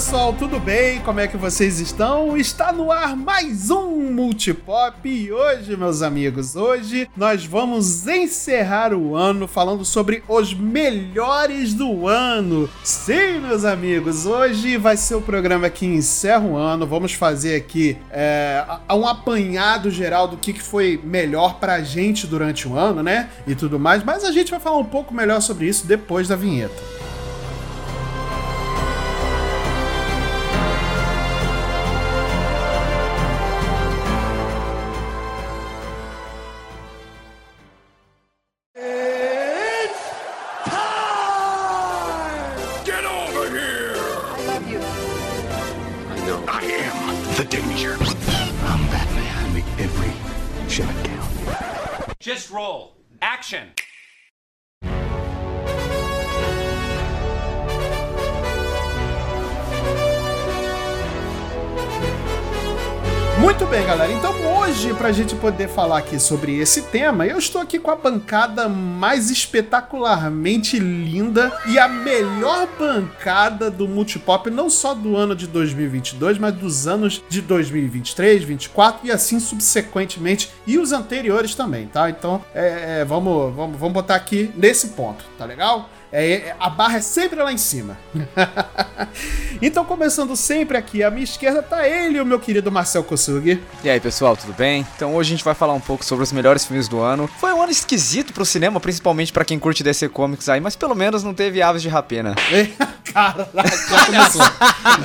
Pessoal, tudo bem? Como é que vocês estão? Está no ar mais um Multipop e hoje, meus amigos, hoje nós vamos encerrar o ano falando sobre os melhores do ano. Sim, meus amigos, hoje vai ser o programa que encerra o ano. Vamos fazer aqui é, um apanhado geral do que foi melhor pra gente durante o ano, né? E tudo mais, mas a gente vai falar um pouco melhor sobre isso depois da vinheta. A gente poder falar aqui sobre esse tema, eu estou aqui com a bancada mais espetacularmente linda e a melhor bancada do Multipop, não só do ano de 2022, mas dos anos de 2023, 2024 e assim subsequentemente, e os anteriores também, tá? Então, é, é, vamos, vamos, vamos botar aqui nesse ponto, tá legal? É, é, a barra é sempre lá em cima. então, começando sempre aqui, à minha esquerda tá ele, o meu querido Marcel Kosugi. E aí, pessoal, tudo bem? Então, hoje a gente vai falar um pouco sobre os melhores filmes do ano. Foi um ano esquisito pro cinema, principalmente para quem curte DC Comics aí, mas pelo menos não teve Aves de Rapina. Cara, já começou.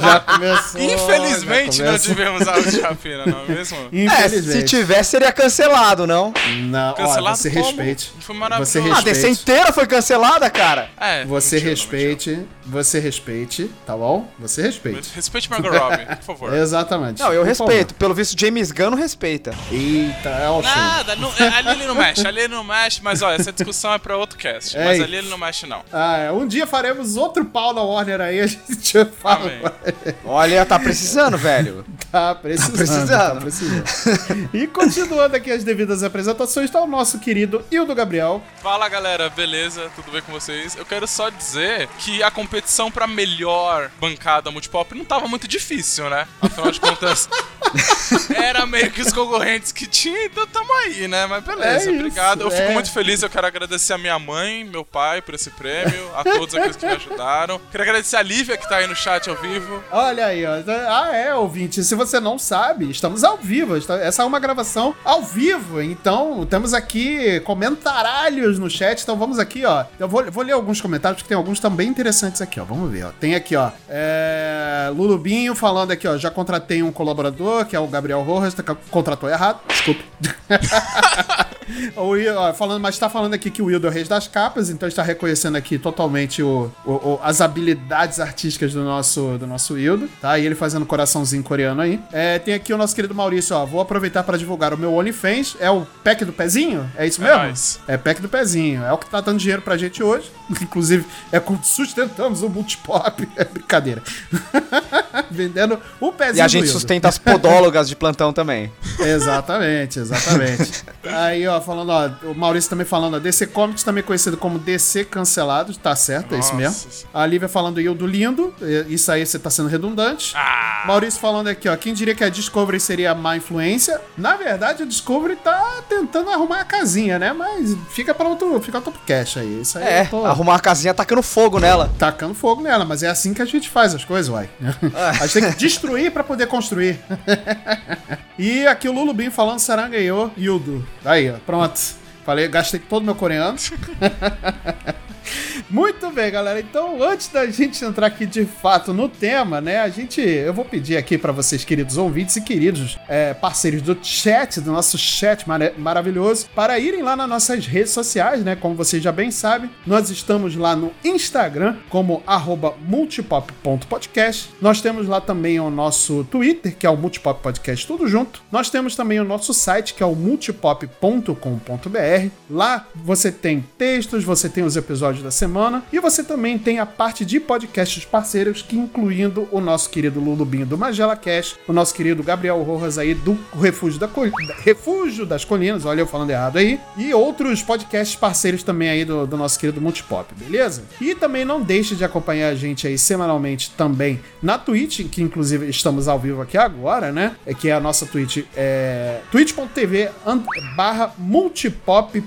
já começou. Infelizmente já começou. não tivemos Aves de Rapina, não é mesmo? Infelizmente. É, se tivesse, seria cancelado, não? Não, cancelado olha, você como? respeite. Foi maravilhoso. Você respeite. A DC inteira foi cancelada, cara. É, você mentira, respeite, mentira. você respeite, tá bom? Você respeite. Respeite Margot Robbie, por favor. Exatamente. Não, eu por respeito. Favor. Pelo visto, James Gunn não respeita. Eita, é o Nada, não, é, ali ele não mexe, ali ele não mexe, mas olha, essa discussão é pra outro cast. Mas ali ele não mexe, não. Ah, é. Um dia faremos outro pau na Warner aí, a gente fala. Olha, tá precisando, velho. Tá precisando. Tá precisando. Tá precisando. e continuando aqui as devidas apresentações, tá o nosso querido Hildo Gabriel. Fala, galera, beleza? Tudo bem com vocês? Eu quero só dizer que a competição pra melhor bancada multipop não tava muito difícil, né? Afinal de contas, era meio que os concorrentes que tinha, então tamo aí, né? Mas beleza, é obrigado. eu fico é. muito feliz, eu quero agradecer a minha mãe, meu pai por esse prêmio, a todos aqueles que me ajudaram. Quero agradecer a Lívia que tá aí no chat ao vivo. Olha aí, ó. Ah, é, ouvinte. Se você não sabe, estamos ao vivo. Essa é uma gravação ao vivo. Então, temos aqui comentaralhos no chat. Então, vamos aqui, ó. Eu vou, vou ler alguns comentários, porque tem alguns também interessantes aqui, ó. Vamos ver, ó. Tem aqui, ó. É... Lulubinho falando aqui, ó. Já contratei um colaborador, que é o Gabriel Rojas. Tá, contratou errado. Desculpe. o Will, ó, falando, mas está falando aqui que o Wildo é o rei das capas, então está reconhecendo aqui totalmente o, o, o, as habilidades artísticas do nosso, do nosso Wildo, tá? E ele fazendo coraçãozinho coreano aí. É, tem aqui o nosso querido Maurício, ó. Vou aproveitar para divulgar o meu OnlyFans. É o pack do pezinho? É isso mesmo? É, nice. é pack do pezinho. É o que tá dando dinheiro pra gente hoje. Inclusive, é sustentamos o multipop. É brincadeira. Vendendo o pezinho. E a gente sustenta as podólogas de plantão também. Exatamente, exatamente. Aí, ó, falando, ó, o Maurício também falando, ó, DC Comics também conhecido como DC Cancelado, tá certo, Nossa. é isso mesmo. A Lívia falando do Lindo, isso aí você tá sendo redundante. Ah. Maurício falando aqui, ó, quem diria que a Discovery seria má influência? Na verdade, a Discovery tá tentando arrumar a casinha, né? Mas fica para outro, fica outro cash aí. Isso aí é, tô... arrumar casinha tacando fogo nela. Tacando fogo nela, mas é assim que a gente faz as coisas, uai. Ah. A gente tem que destruir para poder construir. e aqui o Lulubim falando Saranganhou Yudo. Aí, ó, pronto. Falei, gastei todo meu coreano. Muito bem, galera. Então, antes da gente entrar aqui de fato no tema, né? A gente, eu vou pedir aqui para vocês, queridos ouvintes e queridos é, parceiros do chat, do nosso chat mar maravilhoso, para irem lá nas nossas redes sociais, né? Como vocês já bem sabem, nós estamos lá no Instagram como multipop.podcast. Nós temos lá também o nosso Twitter, que é o Multipop Podcast, tudo junto. Nós temos também o nosso site, que é o multipop.com.br. Lá você tem textos, você tem os episódios da semana semana. E você também tem a parte de podcasts parceiros, que incluindo o nosso querido Lulubinho do Magela Cash, o nosso querido Gabriel Rojas aí do Refúgio, da Col... Refúgio das Colinas, olha eu falando errado aí, e outros podcasts parceiros também aí do, do nosso querido Multipop, beleza? E também não deixe de acompanhar a gente aí semanalmente também na Twitch, que inclusive estamos ao vivo aqui agora, né? É que é a nossa Twitch, é twitch.tv barra multipop,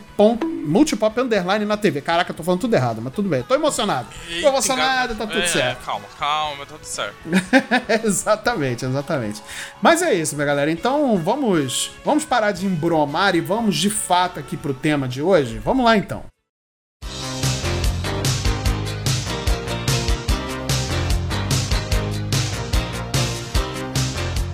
multipop underline na TV. Caraca, eu tô falando tudo errado, mas tudo bem. Tô emocionado. Eita, tô emocionado, tá tudo é, certo. Calma, calma, tá tudo certo. exatamente, exatamente. Mas é isso, minha galera. Então vamos, vamos parar de embromar e vamos de fato aqui pro tema de hoje. Vamos lá então.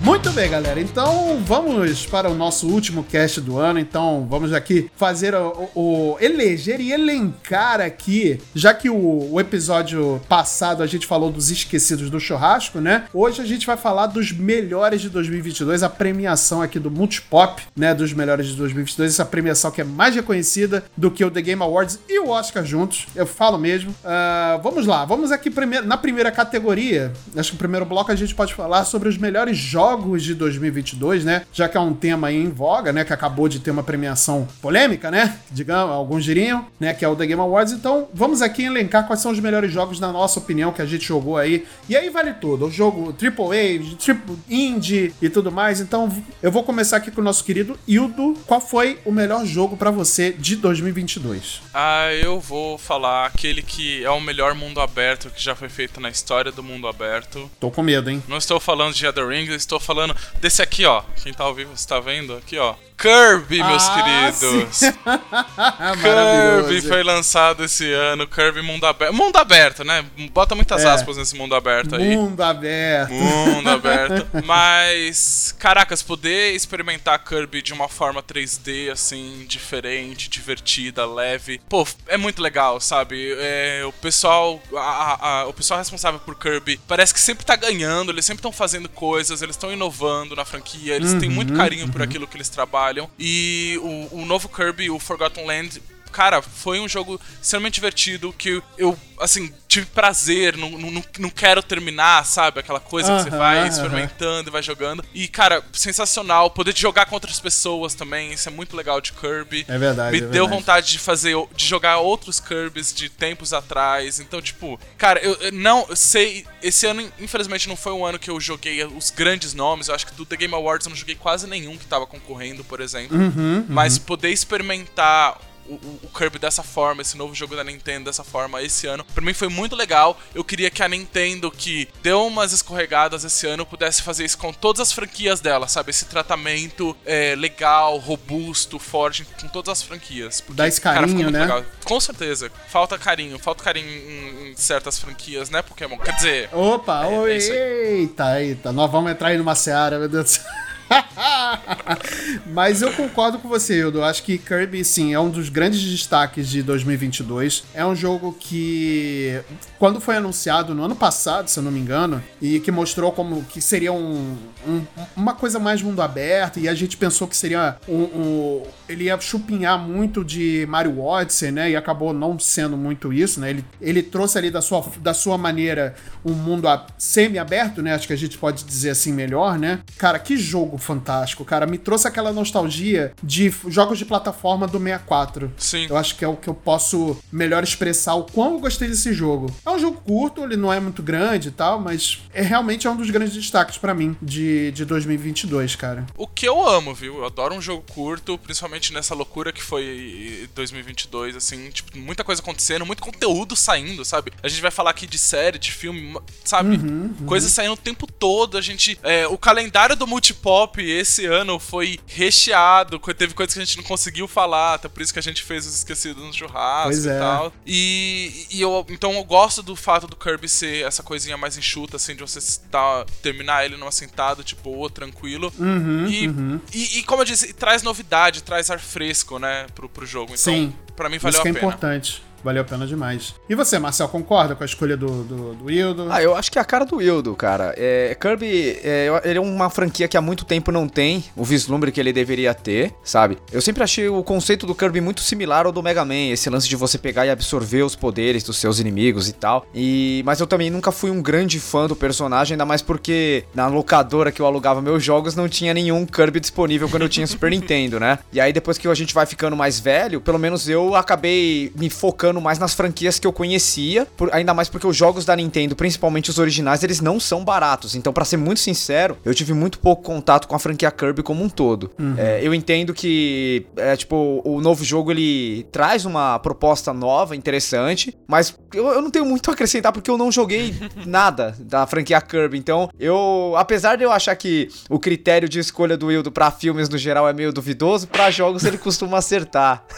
Muito bem, galera. Então vamos para o nosso último cast do ano. Então vamos aqui fazer o, o eleger e elencar aqui, já que o, o, episódio passado a gente falou dos esquecidos do churrasco, né? Hoje a gente vai falar dos melhores de 2022, a premiação aqui do Multipop, né? Dos melhores de 2022, essa premiação que é mais reconhecida do que o The Game Awards e o Oscar juntos. Eu falo mesmo. Uh, vamos lá, vamos aqui na primeira categoria. Acho que o primeiro bloco a gente pode falar sobre os melhores jogos jogos de 2022, né? Já que é um tema aí em voga, né? Que acabou de ter uma premiação polêmica, né? Digamos, alguns diriam, né? Que é o The Game Awards. Então, vamos aqui elencar quais são os melhores jogos, na nossa opinião, que a gente jogou aí. E aí vale tudo. O jogo AAA, triple indie e tudo mais. Então, eu vou começar aqui com o nosso querido Hildo. Qual foi o melhor jogo para você de 2022? Ah, eu vou falar aquele que é o melhor mundo aberto que já foi feito na história do mundo aberto. Tô com medo, hein? Não estou falando de Other Rings, estou falando desse aqui, ó. Quem tá ao vivo está vendo aqui, ó. Kirby, meus ah, queridos. Kirby foi lançado esse ano. Kirby mundo aberto. Mundo aberto, né? Bota muitas é. aspas nesse mundo aberto aí. Mundo aberto. Mundo aberto. Mas, caracas, poder experimentar Kirby de uma forma 3D, assim, diferente, divertida, leve. Pô, é muito legal, sabe? É, o pessoal. A, a, o pessoal responsável por Kirby parece que sempre tá ganhando, eles sempre estão fazendo coisas, eles estão inovando na franquia, eles uhum, têm muito carinho uhum. por aquilo que eles trabalham trabalham. E o, o novo Kirby, o Forgotten Land, cara, foi um jogo extremamente divertido que eu, assim, tive prazer, não, não, não quero terminar, sabe? Aquela coisa uh -huh, que você vai experimentando uh -huh. e vai jogando. E, cara, sensacional. Poder jogar com outras pessoas também, isso é muito legal de Kirby. É verdade. Me é deu verdade. vontade de fazer, de jogar outros Kirbys de tempos atrás. Então, tipo, cara, eu não sei. Esse ano, infelizmente, não foi um ano que eu joguei os grandes nomes. Eu acho que do The Game Awards eu não joguei quase nenhum que tava concorrendo, por exemplo. Uhum, Mas poder experimentar o, o, Kirby dessa forma, esse novo jogo da Nintendo dessa forma esse ano. Pra mim foi muito legal. Eu queria que a Nintendo, que deu umas escorregadas esse ano, pudesse fazer isso com todas as franquias dela, sabe? Esse tratamento é, legal, robusto, forte com todas as franquias. Porque, Dá esse carinho, cara, né? Legal. Com certeza. Falta carinho. Falta carinho em, em, certas franquias, né, Pokémon? Quer dizer... Opa, é, oi, é eita, eita. Nós vamos entrar aí numa seara, meu Deus do céu. Mas eu concordo com você, Hildo. Acho que Kirby, sim, é um dos grandes destaques de 2022. É um jogo que, quando foi anunciado no ano passado, se eu não me engano, e que mostrou como que seria um, um uma coisa mais mundo aberto, e a gente pensou que seria um, um, ele ia chupinhar muito de Mario Odyssey, né? E acabou não sendo muito isso, né? Ele, ele trouxe ali da sua, da sua maneira um mundo semi-aberto, né? Acho que a gente pode dizer assim melhor, né? Cara, que jogo fantástico, cara. Me trouxe aquela nostalgia de jogos de plataforma do 64. Sim. Eu acho que é o que eu posso melhor expressar o quão eu gostei desse jogo. É um jogo curto, ele não é muito grande e tal, mas é realmente é um dos grandes destaques para mim de, de 2022, cara. O que eu amo, viu? Eu adoro um jogo curto, principalmente nessa loucura que foi 2022, assim, tipo, muita coisa acontecendo, muito conteúdo saindo, sabe? A gente vai falar aqui de série, de filme, sabe? Uhum, uhum. Coisas saindo o tempo todo, a gente... É, o calendário do Multipop Pop esse ano foi recheado, teve coisas que a gente não conseguiu falar, até por isso que a gente fez os esquecidos no churrasco pois e é. tal. E, e, eu, então eu gosto do fato do Kirby ser essa coisinha mais enxuta, assim, de você tá, terminar ele numa sentada, tipo, ou tranquilo. Uhum, e, uhum. E, e, como eu disse, traz novidade, traz ar fresco, né, pro, pro jogo. Então, Sim. pra mim valeu isso a pena. É importante. Valeu a pena demais. E você, Marcel, concorda com a escolha do, do, do? Ah, eu acho que é a cara do Wildo, cara. É, Kirby, é, ele é uma franquia que há muito tempo não tem o vislumbre que ele deveria ter, sabe? Eu sempre achei o conceito do Kirby muito similar ao do Mega Man, esse lance de você pegar e absorver os poderes dos seus inimigos e tal. E mas eu também nunca fui um grande fã do personagem, ainda mais porque na locadora que eu alugava meus jogos não tinha nenhum Kirby disponível quando eu tinha Super Nintendo, né? E aí depois que a gente vai ficando mais velho, pelo menos eu acabei me focando mais nas franquias que eu conhecia, por, ainda mais porque os jogos da Nintendo, principalmente os originais, eles não são baratos. Então, para ser muito sincero, eu tive muito pouco contato com a franquia Kirby como um todo. Uhum. É, eu entendo que, é, tipo, o novo jogo ele traz uma proposta nova, interessante, mas eu, eu não tenho muito a acrescentar porque eu não joguei nada da franquia Kirby. Então, eu, apesar de eu achar que o critério de escolha do Wildo para filmes no geral é meio duvidoso, para jogos ele costuma acertar.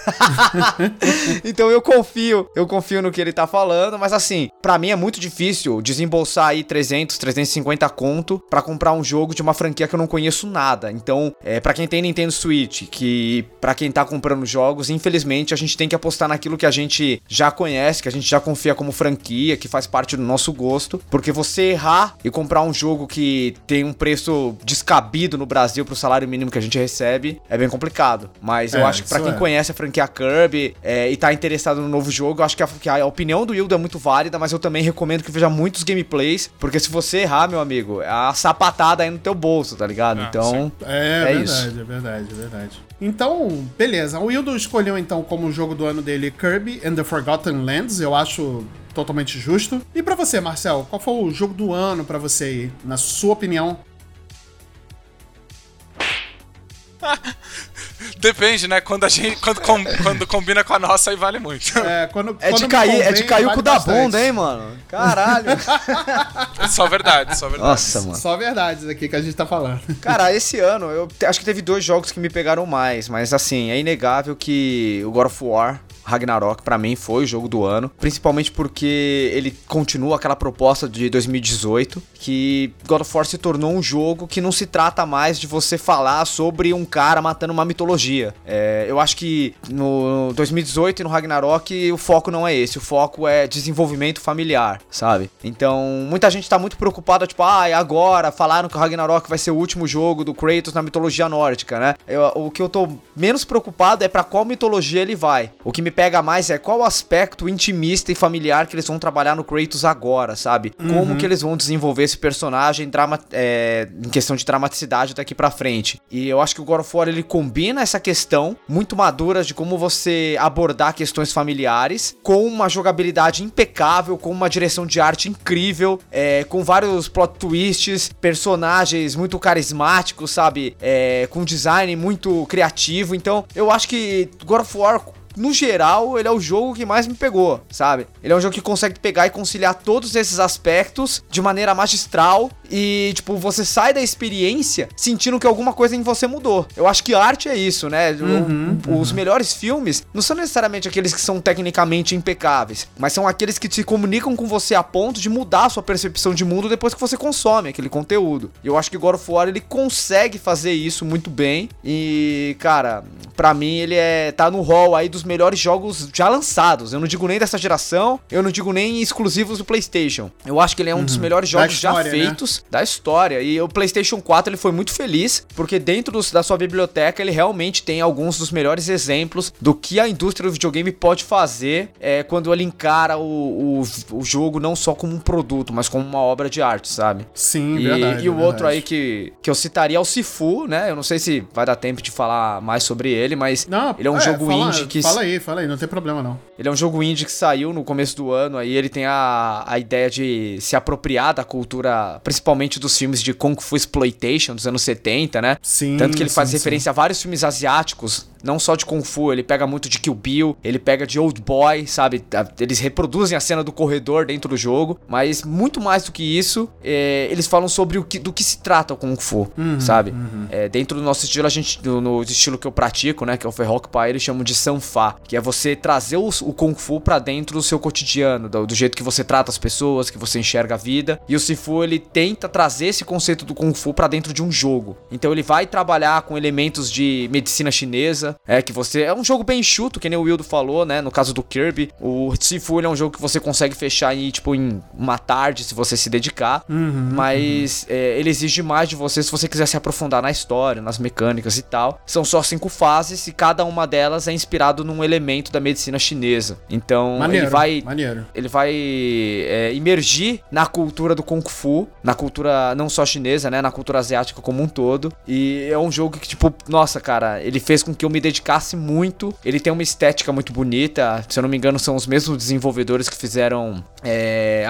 então eu confio, eu confio no que ele tá falando, mas assim, para mim é muito difícil desembolsar aí 300, 350 conto para comprar um jogo de uma franquia que eu não conheço nada. Então, é, para quem tem Nintendo Switch, que para quem tá comprando jogos, infelizmente a gente tem que apostar naquilo que a gente já conhece, que a gente já confia como franquia, que faz parte do nosso gosto, porque você errar e comprar um jogo que tem um preço descabido no Brasil pro salário mínimo que a gente recebe, é bem complicado. Mas eu é, acho que para quem é. conhece a franquia Kirby é, e tá interessado no novo jogo, eu acho que a, que a opinião do Hildo é muito válida, mas eu também recomendo que veja muitos gameplays, porque se você errar, meu amigo, é a sapatada aí no teu bolso, tá ligado? Ah, então, é, é verdade, isso. É verdade, é verdade. Então, beleza. O Wildo escolheu então como jogo do ano dele Kirby and the Forgotten Lands. Eu acho totalmente justo. E para você, Marcel, qual foi o jogo do ano para você aí, na sua opinião? Depende, né? Quando a gente. Quando, com, quando combina com a nossa, aí vale muito. É, quando, é, de, cair, convém, é de cair vale o cu da bunda, hein, mano? Caralho. só verdade, só verdade. Nossa, mano. Só verdades aqui que a gente tá falando. Cara, esse ano, eu acho que teve dois jogos que me pegaram mais, mas assim, é inegável que o God of War Ragnarok para mim foi o jogo do ano, principalmente porque ele continua aquela proposta de 2018 que God of War se tornou um jogo que não se trata mais de você falar sobre um cara matando uma mitologia. É, eu acho que no 2018 e no Ragnarok o foco não é esse, o foco é desenvolvimento familiar, sabe? Então muita gente tá muito preocupada, tipo, ah, agora falaram que o Ragnarok vai ser o último jogo do Kratos na mitologia nórdica, né? Eu, o que eu tô menos preocupado é para qual mitologia ele vai. O que me pega mais é qual o aspecto intimista e familiar que eles vão trabalhar no Kratos agora, sabe? Uhum. Como que eles vão desenvolver esse personagem drama, é, em questão de dramaticidade daqui para frente. E eu acho que o God of War ele combina essa questão muito madura de como você abordar questões familiares com uma jogabilidade impecável, com uma direção de arte incrível, é, com vários plot twists, personagens muito carismáticos, sabe? É, com design muito criativo. Então, eu acho que God of War no geral, ele é o jogo que mais me pegou, sabe? Ele é um jogo que consegue pegar e conciliar todos esses aspectos de maneira magistral e, tipo, você sai da experiência sentindo que alguma coisa em você mudou. Eu acho que arte é isso, né? Uhum, o, uhum. Os melhores filmes não são necessariamente aqueles que são tecnicamente impecáveis, mas são aqueles que te comunicam com você a ponto de mudar a sua percepção de mundo depois que você consome aquele conteúdo. E eu acho que God of War ele consegue fazer isso muito bem e, cara, para mim ele é tá no hall aí dos melhores jogos já lançados. Eu não digo nem dessa geração, eu não digo nem exclusivos do PlayStation. Eu acho que ele é um uhum. dos melhores jogos história, já né? feitos né? da história. E o PlayStation 4 ele foi muito feliz porque dentro dos, da sua biblioteca ele realmente tem alguns dos melhores exemplos do que a indústria do videogame pode fazer é, quando ele encara o, o, o, jogo não só como um produto, mas como uma obra de arte, sabe? Sim, e, verdade. E o verdade. outro aí que, que eu citaria é o Sifu, né? Eu não sei se vai dar tempo de falar mais sobre ele, mas não, ele é um é, jogo fala, indie que. Fala aí, fala aí, não tem problema não. Ele é um jogo indie que saiu no começo do ano, aí ele tem a, a ideia de se apropriar da cultura, principalmente dos filmes de Kung Fu Exploitation dos anos 70, né? Sim. Tanto que ele sim, faz referência sim. a vários filmes asiáticos não só de Kung Fu, ele pega muito de Kill Bill, ele pega de Old Boy, sabe? Eles reproduzem a cena do corredor dentro do jogo, mas muito mais do que isso, é, eles falam sobre o que, do que se trata o Kung Fu, uhum, sabe? Uhum. É, dentro do nosso estilo, a gente, no, no, estilo que eu pratico, né, que é o Ferrock Pai, eles chamam de Sanfa, que é você trazer o, o Kung Fu pra dentro do seu cotidiano, do, do, jeito que você trata as pessoas, que você enxerga a vida. E o Sifu, ele tenta trazer esse conceito do Kung Fu pra dentro de um jogo. Então ele vai trabalhar com elementos de medicina chinesa, chinesa. É que você. É um jogo bem enxuto, que nem o Wildo falou, né? No caso do Kirby. O Sifu é um jogo que você consegue fechar aí, tipo, em uma tarde, se você se dedicar. Uhum, mas é, ele exige mais de você se você quiser se aprofundar na história, nas mecânicas e tal. São só cinco fases e cada uma delas é inspirado num elemento da medicina chinesa. Então Maneiro, ele vai. maneiro. Ele vai é, imergir na cultura do Kung Fu, na cultura não só chinesa, né? Na cultura asiática como um todo. E é um jogo que, tipo, nossa, cara, ele fez com que eu me dedicasse muito. Ele tem uma estética muito bonita. Se eu não me engano, são os mesmos desenvolvedores que fizeram. É,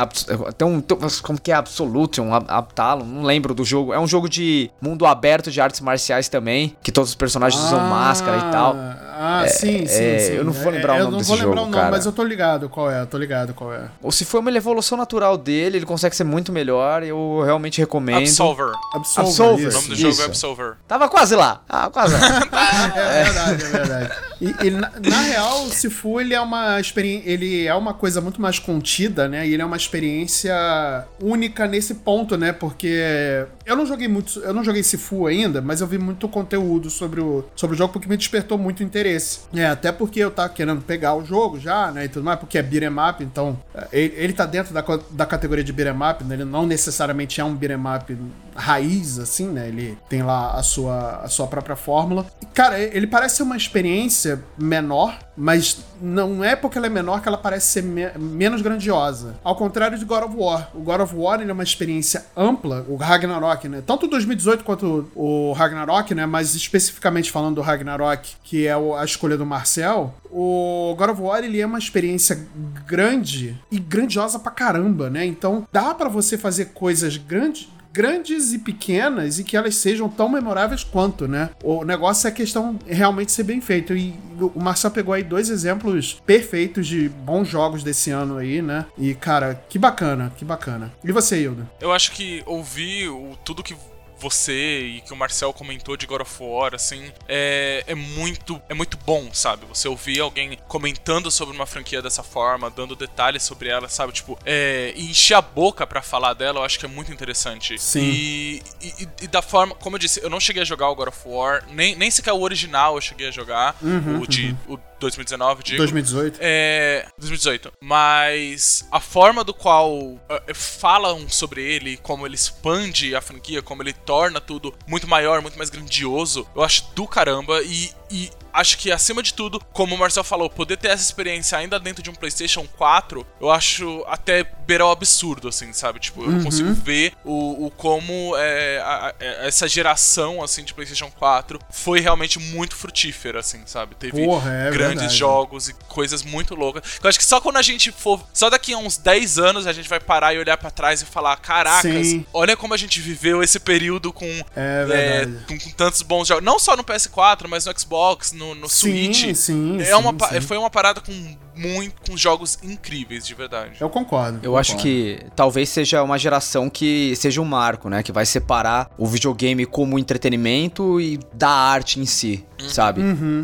um, tem- como que é Absolution, Ab- Abtalon, não lembro do jogo. É um jogo de mundo aberto de artes marciais também, que todos os personagens usam máscara e tal. Ah, sim, sim, é, sim. eu não vou lembrar o eu nome não desse vou lembrar jogo, o nome, cara. mas eu tô ligado qual é, eu tô ligado qual é. Ou se for uma evolução natural dele, ele consegue ser muito melhor. Eu realmente recomendo. Absolver. Absolver. Absolver. O nome do jogo Isso. é Absolver. Tava quase lá. Ah, quase lá. É verdade, é verdade. E, e na, na real, o Sifu ele é uma ele é uma coisa muito mais contida, né? E ele é uma experiência única nesse ponto, né? Porque eu não joguei muito, eu não joguei Sifu ainda, mas eu vi muito conteúdo sobre o, sobre o jogo porque me despertou muito interesse. É, até porque eu tava querendo pegar o jogo já, né, e tudo mais, porque é beat'em up, então é, ele, ele tá dentro da, da categoria de beat'em up, né? Ele não necessariamente é um beat'em up raiz, assim, né? Ele tem lá a sua, a sua própria fórmula. E, cara, ele parece ser uma experiência menor, mas não é porque ela é menor que ela parece ser me- menos grandiosa. Ao contrário de God of War. O God of War ele é uma experiência ampla, o Ragnarok, né? Tanto o 2018 quanto o Ragnarok, né? Mas especificamente falando do Ragnarok, que é a escolha do Marcel, o God of War ele é uma experiência grande e grandiosa pra caramba, né? Então dá pra você fazer coisas grandes grandes e pequenas e que elas sejam tão memoráveis quanto, né? O negócio é a questão realmente ser bem feito. E o Marcel pegou aí dois exemplos perfeitos de bons jogos desse ano aí, né? E, cara, que bacana, que bacana. E você, Hilda? Eu acho que ouvir o, tudo que você e que o Marcel comentou de God of War, assim, é, é muito é muito bom, sabe? Você ouvir alguém comentando sobre uma franquia dessa forma, dando detalhes sobre ela, sabe? Tipo, é, e encher a boca pra falar dela, eu acho que é muito interessante. Sim. E, e, e da forma, como eu disse, eu não cheguei a jogar o God of War, nem, nem sequer o original eu cheguei a jogar, o de o 2019, digo. 2018? É. 2018. Mas a forma do qual eh, falam sobre ele, como ele expande a franquia, como ele torna tudo muito maior, muito mais grandioso, eu acho do caramba. E, e acho que acima de tudo, como o Marcel falou, poder ter essa experiência ainda dentro de um PlayStation 4, eu acho até beira o absurdo, assim, sabe? Tipo, eu consigo ver o, o como é, a- a- essa geração, assim, de PlayStation 4 foi realmente muito frutífera, assim, sabe? Teve Porra, é grandes verdade. jogos e coisas muito loucas. Eu acho que só quando a gente for. Só daqui a uns 10 anos a gente vai parar e olhar pra trás e falar: caracas, Sim. olha como a gente viveu esse período com, É verdade. com, com tantos bons jogos. Não só no PS4, mas no Xbox, no, no Sim, Switch. sim, é sim, uma, sim. Foi uma parada com muito. com jogos incríveis, de verdade. Eu concordo. Eu acho concordo. que talvez seja uma geração que seja um marco, né? Que vai separar o videogame como entretenimento e da arte em si, sabe?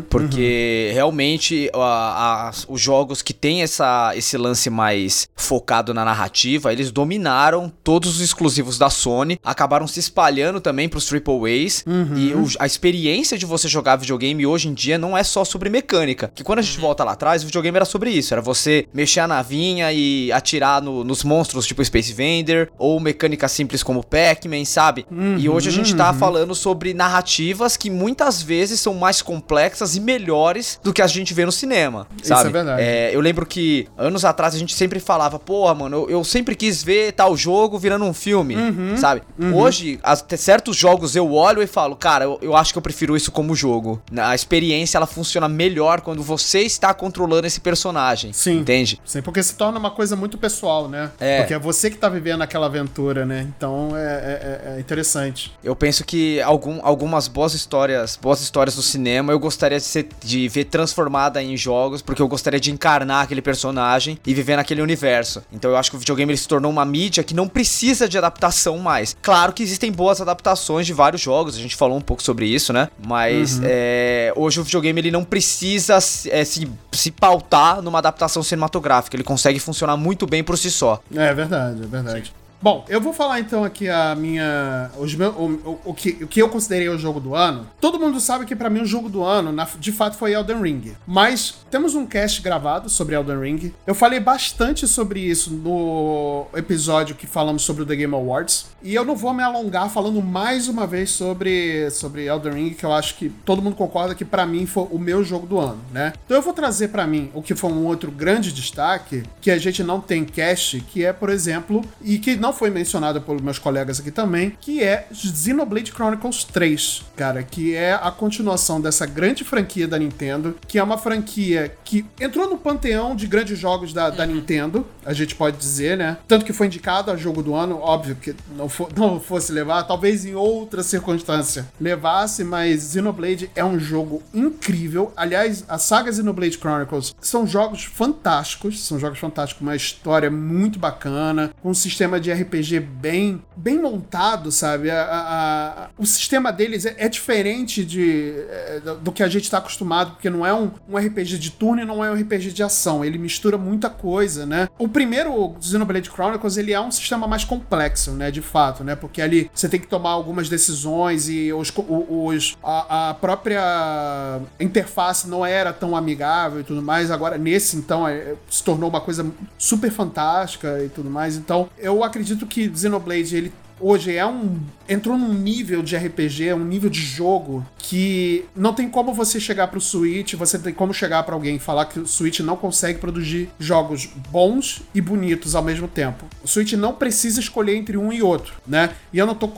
Porque realmente a- a- os jogos que têm essa, esse lance mais focado na narrativa, eles dominaram todos os exclusivos da Sony, acabaram se espalhando também pros Triple A's. E o- a experiência de você jogar videogame hoje em dia não é só sobre mecânica. Que quando a gente volta lá atrás, o videogame era sobre isso. Era você mexer a navinha e atirar no- nos monstros tipo Space Invaders, ou mecânica simples como Pac-Man, sabe? e hoje a gente tá falando sobre narrativas que muitas vezes são mais complexas e melhores do que a gente vê no cinema, Isso sabe? é verdade. eu lembro que anos atrás a gente sempre falava, porra, mano, eu, eu sempre quis ver tal jogo virando um filme, sabe? Hoje, as- certos jogos eu olho e falo, cara, eu, eu acho que eu prefiro isso como jogo. A experiência ela funciona melhor quando você está controlando esse personagem. Sim. Entende? Sim, porque se torna uma coisa muito pessoal, né? É. Porque é você que tá vivendo aquela aventura, né? Então é, é- é- é interessante. Eu penso que algum, algumas boas histórias, boas histórias do cinema, eu gostaria de, ser- de ver transformada em jogos, porque eu gostaria de encarnar aquele personagem e viver naquele universo. Então eu acho que o videogame ele se tornou uma mídia que não precisa de adaptação mais. Claro que existem boas adaptações de vários jogos, a gente falou um pouco sobre isso, né? Mas é, hoje o videogame ele não precisa se- é, se, se pautar numa adaptação cinematográfica, ele consegue funcionar muito bem por si só. É verdade, é verdade. Bom, eu vou falar então aqui a minha. Os meu, o, o, o, que, o que eu considerei o jogo do ano. Todo mundo sabe que para mim o jogo do ano, na, de fato, foi Elden Ring. Mas temos um cast gravado sobre Elden Ring. Eu falei bastante sobre isso no episódio que falamos sobre o The Game Awards. E eu não vou me alongar falando mais uma vez sobre, sobre Elden Ring, que eu acho que todo mundo concorda que para mim foi o meu jogo do ano, né? Então eu vou trazer para mim o que foi um outro grande destaque, que a gente não tem cast, que é, por exemplo, e que não foi mencionado pelos meus colegas aqui também, que é Xenoblade Chronicles 3, cara, que é a continuação dessa grande franquia da Nintendo, que é uma franquia que entrou no panteão de grandes jogos da, da Nintendo, a gente pode dizer, né? Tanto que foi indicado a jogo do ano, óbvio que não, for, não fosse levar, talvez em outra circunstância levasse, mas Xenoblade é um jogo incrível. Aliás, a saga Xenoblade Chronicles são jogos fantásticos, são jogos fantásticos, uma história muito bacana, com um sistema de RPG bem, bem montado, sabe? A, a, a, o sistema deles é, é diferente de, é, do que a gente está acostumado, porque não é um, um RPG de turno e não é um RPG de ação. Ele mistura muita coisa, né? O primeiro Xenoblade Chronicles, ele é um sistema mais complexo, né? De fato, né? Porque ali você tem que tomar algumas decisões e os, os a, a própria interface não era tão amigável e tudo mais. Agora, nesse, então, é, se tornou uma coisa super fantástica e tudo mais. Então, eu acredito que Xenoblade, ele hoje é um entrou num nível de RPG, um nível de jogo que não tem como você chegar pro Switch, você tem como chegar para alguém e falar que o Switch não consegue produzir jogos bons e bonitos ao mesmo tempo. O Switch não precisa escolher entre um e outro, né? E eu não tô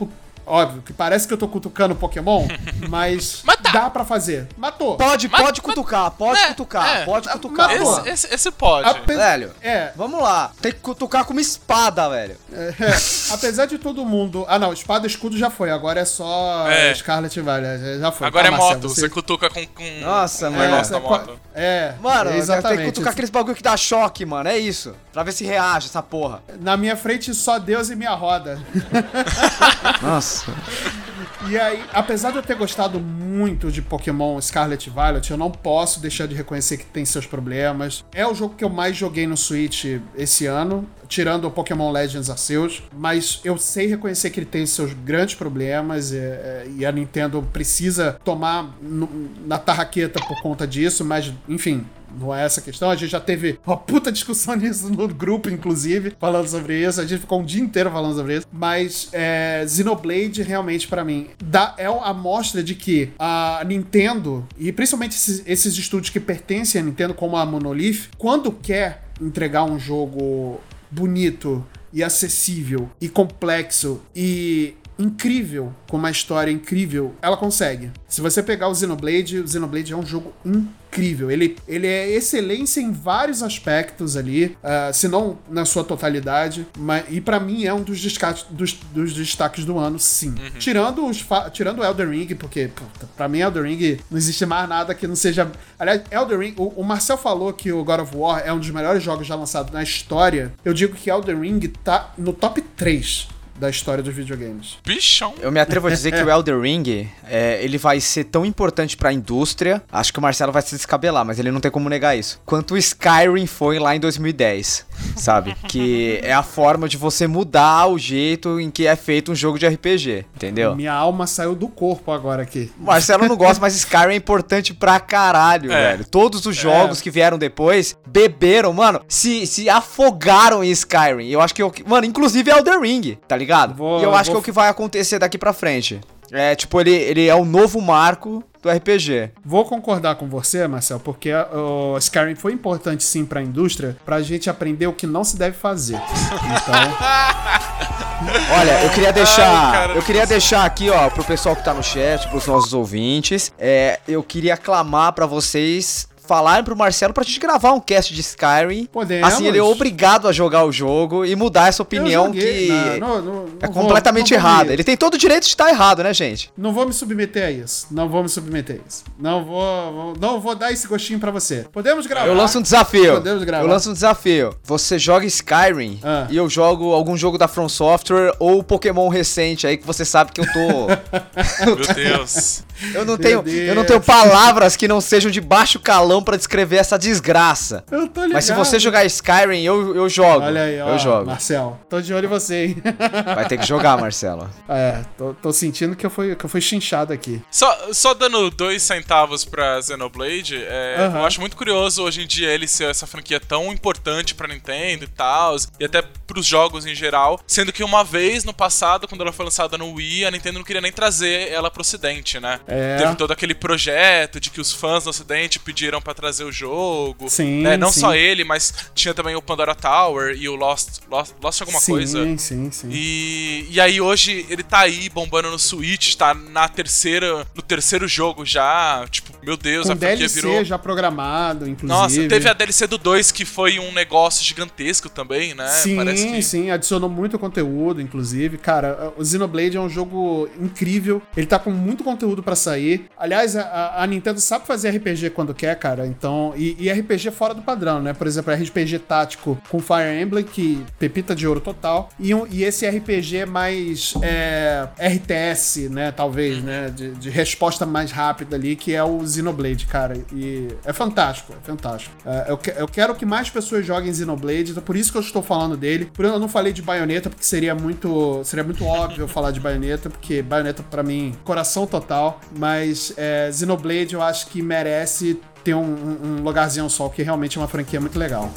Óbvio, que parece que eu tô cutucando Pokémon, mas, mas tá. dá pra fazer. Matou. Pode, mas, pode cutucar, pode é, cutucar, é, pode cutucar. Esse, esse, esse, pode. Ape... Velho, é. vamos lá. Tem que cutucar com uma espada, velho. É, é. Apesar de todo mundo... Ah, não, espada e escudo já foi. Agora é só é. Scarlet Valley. Já foi. Agora tá, é moto. Você... você... cutuca com... com... Nossa, mano. Da moto. É, Mano, exatamente. tem que cutucar aqueles bagulho que dá choque, mano. É isso. Pra ver se reage essa porra. Na minha frente, só Deus e minha roda. Nossa. E aí, apesar de eu ter gostado muito de Pokémon Scarlet Violet, eu não posso deixar de reconhecer que tem seus problemas. É o jogo que eu mais joguei no Switch esse ano, tirando o Pokémon Legends Arceus, mas eu sei reconhecer que ele tem seus grandes problemas e, e a Nintendo precisa tomar no, na tarraqueta por conta disso, mas enfim, não é essa a questão. A gente já teve uma puta discussão nisso no grupo, inclusive, falando sobre isso. A gente ficou um dia inteiro falando sobre isso. Mas é, Xenoblade, realmente, para mim, dá, é a mostra de que a Nintendo, e principalmente esses, esses estúdios que pertencem à Nintendo, como a Monolith, quando quer entregar um jogo bonito e acessível e complexo e incrível, com uma história incrível, ela consegue. Se você pegar o Xenoblade, o Xenoblade é um jogo incrível. Ele, ele é excelência em vários aspectos ali, uh, se não na sua totalidade. Mas, e para mim é um dos, destaques, dos, dos destaques do ano, sim. Uhum. Tirando os tirando Elden Ring, porque para mim Elden Ring não existe mais nada que não seja. Aliás, Elden Ring, o, o Marcel falou que o God of War é um dos melhores jogos já lançados na história. Eu digo que Elden Ring tá no top 3 da história dos videogames. Bichão! Eu me atrevo a dizer que o Elder Ring, é, ele vai ser tão importante para a indústria, acho que o Marcelo vai se descabelar, mas ele não tem como negar isso, quanto o Skyrim foi lá em 2010, sabe? que é a forma de você mudar o jeito em que é feito um jogo de RPG, entendeu? Minha alma saiu do corpo agora aqui. Marcelo não gosta, mas Skyrim é importante pra caralho, é. velho. Todos os jogos é. que vieram depois beberam, mano, se, se afogaram em Skyrim. Eu acho que, eu, mano, inclusive Elder Ring, tá ligado? Ligado? Vou, e eu acho vou... que é o que vai acontecer daqui pra frente. É, tipo, ele, ele é o novo marco do RPG. Vou concordar com você, Marcel, porque o Skyrim foi importante sim para a indústria, pra gente aprender o que não se deve fazer. Então, Olha, eu queria deixar, Ai, eu queria deixar aqui, ó, pro pessoal que tá no chat, pros nossos ouvintes, é, eu queria clamar para vocês falarem pro Marcelo pra gente gravar um cast de Skyrim. Podemos. Assim, ele é obrigado a jogar o jogo e mudar essa opinião que não, não, não, é completamente errada. Ele tem todo o direito de estar errado, né, gente? Não vou me submeter a isso. Não vou me submeter a isso. Não vou, não vou dar esse gostinho pra você. Podemos gravar. Eu lanço um desafio. Podemos gravar. Eu lanço um desafio. Você joga Skyrim ah. e eu jogo algum jogo da From Software ou Pokémon recente aí que você sabe que eu tô... Meu Deus. Eu não tenho, eu não tenho palavras que não sejam de baixo calão para descrever essa desgraça. Eu tô ligado. Mas se você jogar Skyrim, eu, eu jogo. Olha aí, ó. Eu jogo. Marcel, tô de olho em você, hein? Vai ter que jogar, Marcelo. É, tô, tô sentindo que eu fui, que eu fui chinchado aqui. Só, só dando dois centavos pra Xenoblade, é, Aham. eu acho muito curioso hoje em dia ele ser essa franquia tão importante pra Nintendo e tal, e até pros jogos em geral, sendo que uma vez no passado, quando ela foi lançada no Wii, a Nintendo não queria nem trazer ela pro ocidente, né? É. Teve todo aquele projeto de que os fãs no ocidente pediram pra trazer o jogo. Sim, né? Não sim. só ele, mas tinha também o Pandora Tower e o Lost, Lost, Lost alguma sim, coisa. Sim, sim, E, e aí hoje ele tá aí bombando no Switch, tá na terceira, no terceiro jogo já, tipo, meu Deus, Com a DLC virou já programado, inclusive. Nossa, teve a DLC do 2 que foi um negócio gigantesco também, né? Sim, Parece que sim, adicionou muito conteúdo, inclusive. Cara, o Xenoblade é um jogo incrível. Ele tá com muito conteúdo pra sair. Aliás, a, a Nintendo sabe fazer RPG quando quer, cara. Então, e, e RPG fora do padrão, né? Por exemplo, RPG tático com Fire Emblem, que pepita de ouro total. E, um- e esse RPG mais é, RTS, né? Talvez, né? De, de resposta mais rápida ali, que é o Xenoblade, cara. E é fantástico, é fantástico. É, eu, eu quero que mais pessoas joguem Xenoblade, então por isso que eu estou falando dele. Por eu não falei de Bayonetta, porque seria muito, seria muito óbvio falar de Bayonetta, porque Bayonetta pra mim, coração total. Mas é, Xenoblade eu acho que merece ter um, um- lugarzinho só, porque realmente é uma franquia muito legal.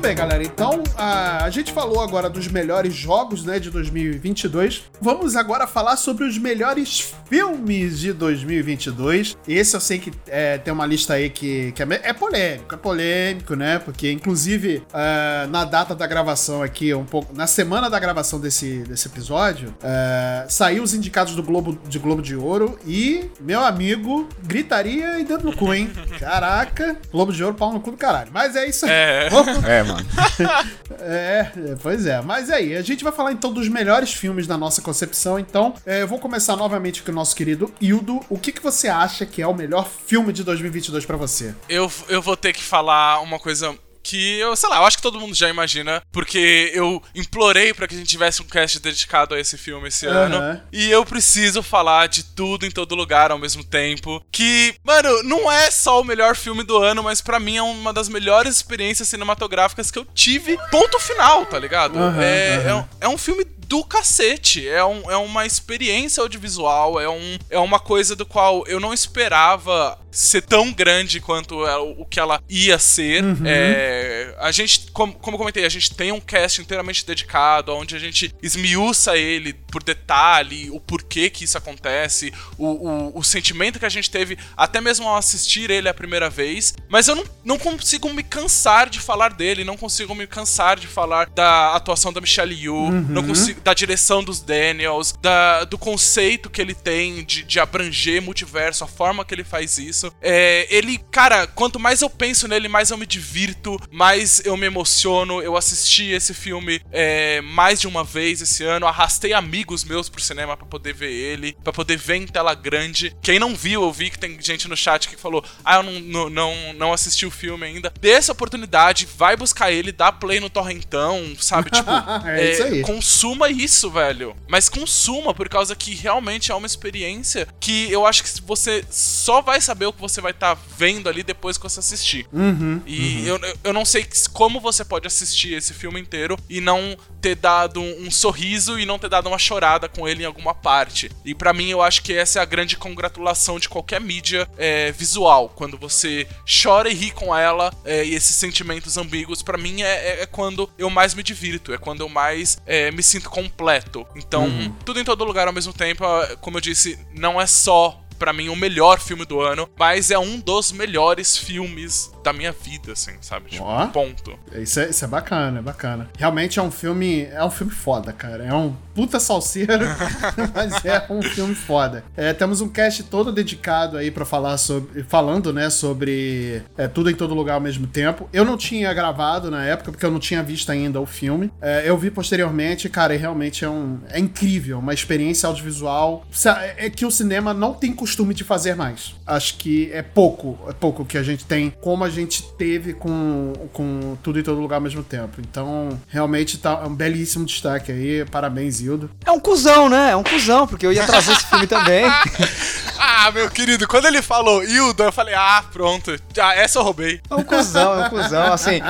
Bem, galera. Então, a, a gente falou agora dos melhores jogos, né, de 2022. Vamos agora falar sobre os melhores filmes de 2022. Esse eu sei que é, tem uma lista aí que, que é, me- é polêmico, é polêmico, né? Porque, inclusive, é, na data da gravação aqui, um pouco, na semana da gravação desse, desse episódio, é, saiu os indicados do Globo de Globo de Ouro e, meu amigo, gritaria e dedo no cu, hein? Caraca, Globo de Ouro, pau no cu do caralho. Mas é isso aí. É. Vamos- É, mano. é, é, pois é. Mas aí, a gente vai falar então dos melhores filmes da nossa concepção. Então, é, eu vou começar novamente com o nosso querido Hildo. O que, que você acha que é o melhor filme de 2022 pra você? eu, eu vou ter que falar uma coisa que eu, sei lá, eu acho que todo mundo já imagina, porque eu implorei pra que a gente tivesse um cast dedicado a esse filme esse Aham. ano. E eu preciso falar de tudo em todo lugar ao mesmo tempo. Que, mano, não é só o melhor filme do ano, mas pra mim é uma das melhores experiências cinematográficas que eu tive. Ponto final, tá ligado? Aham, é, aham. é um- é um filme do cacete. É, um, é uma experiência audiovisual, é, um, é uma coisa do qual eu não esperava ser tão grande quanto é o que ela ia ser. É, a gente, como, como eu comentei, a gente tem um cast inteiramente dedicado, onde a gente esmiuça ele por detalhe, o porquê que isso acontece, o, o, o sentimento que a gente teve, até mesmo ao assistir ele a primeira vez. Mas eu não, não consigo me cansar de falar dele, não consigo me cansar de falar da atuação da Michelle Yeoh, não consigo, da direção dos Daniels, da, do conceito que ele tem de, de abranger multiverso, a forma que ele faz isso. É, ele, cara, quanto mais eu penso nele, mais eu me divirto, mais eu me emociono. Eu assisti esse filme é, mais de uma vez esse ano, arrastei amigos meus pro cinema pra poder ver ele, pra poder ver em tela grande. Quem não viu, eu vi que tem gente no chat que falou: Ah, eu não, não, não, não assisti o filme ainda. Dê essa oportunidade, vai buscar ele, dá play no Torrentão, sabe? Tipo, É isso aí. consuma isso, velho. Mas consuma, por causa que realmente é uma experiência que eu acho que você só vai saber o que você vai estar vendo ali depois que você assistir. Uhum. E Eu, eu não sei como você pode assistir esse filme inteiro e não ter dado um sorriso e não ter dado uma chorada com ele em alguma parte. E pra mim eu acho que essa é a grande congratulação de qualquer mídia é, visual. Quando você chora e ri com ela é, e esses sentimentos ambíguos, pra mim é, é- é quando eu mais me divirto, é quando eu mais é, me sinto completo. Então, tudo em todo lugar ao mesmo tempo, como eu disse, não é só pra mim o melhor filme do ano, mas é um dos melhores filmes da minha vida, assim, sabe? Tipo, Ó. ponto. Isso é, isso é bacana, é bacana. Realmente é um filme. É um filme foda, cara. É um puta salseiro, mas é um filme foda. É, temos um cast todo dedicado aí pra falar sobre. Falando, né, sobre é, tudo em todo lugar ao mesmo tempo. Eu não tinha gravado na época, porque eu não tinha visto ainda o filme. É, eu vi posteriormente, cara, e realmente é um. É incrível, uma experiência audiovisual. Sa- É que o cinema não tem costume costume de fazer mais. Acho que é pouco, é pouco que a gente tem, como a gente teve com, com tudo em todo lugar ao mesmo tempo. Então, realmente tá um belíssimo destaque aí. Parabéns, Hildo. É um cuzão, né? É um cuzão, porque eu ia trazer esse filme também. Ah, meu querido, quando ele falou Hilda, eu falei, ah, pronto. Ah, essa eu roubei. É um cuzão, é um cuzão. Assim,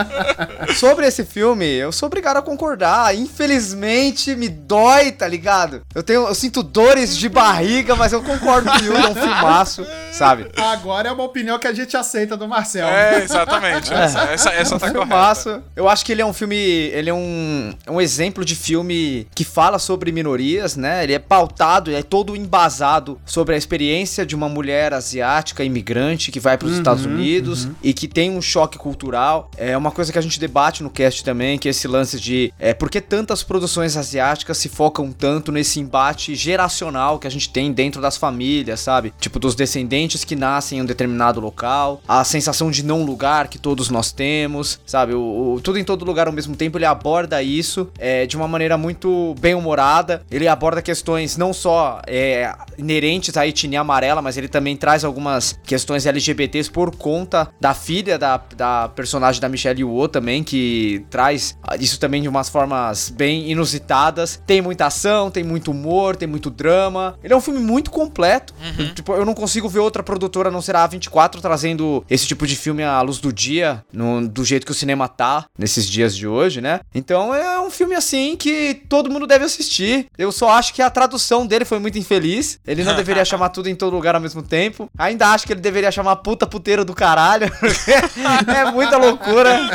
sobre esse filme, eu sou obrigado a concordar. Infelizmente, me dói, tá ligado? Eu tenho, eu sinto dores de barriga, mas eu concordo que Hilda é um filmaço, sabe? Agora é uma opinião que a gente aceita do Marcel. É, exatamente. Essa, essa, essa tá um correta. filmaço. Eu acho que ele é um filme. Ele é um, um exemplo de filme que fala sobre minorias, né? Ele é pautado, é todo embasado sobre a experiência de uma mulher asiática imigrante que vai para os Estados Unidos e que tem um choque cultural. É uma coisa que a gente debate no cast também, que é esse lance de é, por que tantas produções asiáticas se focam tanto nesse embate geracional que a gente tem dentro das famílias, sabe? Tipo, dos descendentes que nascem em um determinado local, a sensação de não lugar que todos nós temos, sabe? O, o- tudo em todo lugar ao mesmo tempo, ele aborda isso é, de uma maneira muito bem humorada. Ele aborda questões não só é, inerentes à etnia amarela, mas ele também traz algumas questões LGBTs por conta da filha da, da personagem da Michelle Yeoh também, que traz isso também de umas formas bem inusitadas. Tem muita ação, tem muito humor, tem muito drama. Ele é um filme muito completo. Eu, tipo, eu não consigo ver outra produtora a não ser a A24 trazendo esse tipo de filme à luz do dia, no- do jeito que o cinema tá nesses dias de hoje, né? Então é um filme assim que todo mundo deve assistir. Eu só acho que a tradução dele foi muito infeliz. Ele não deveria chamar tudo em todo lugar ao mesmo tempo. Ainda acho que ele deveria chamar puta puteiro do caralho. é muita loucura.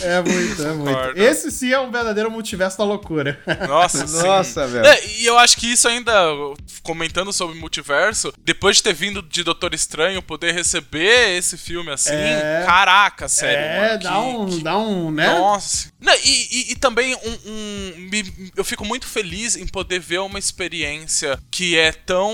É muito, é muito. Esse sim é um verdadeiro multiverso da loucura. Nossa, sim. Nossa, velho. É, e eu acho que isso ainda, comentando sobre multiverso, depois de ter vindo de Doutor Estranho, poder receber esse filme assim, É. caraca, sério. é, mano, dá que- um, que- dá um, né? Nossa. Não, e, e- e também um, um- me- eu fico muito feliz em poder ver uma experiência que é tão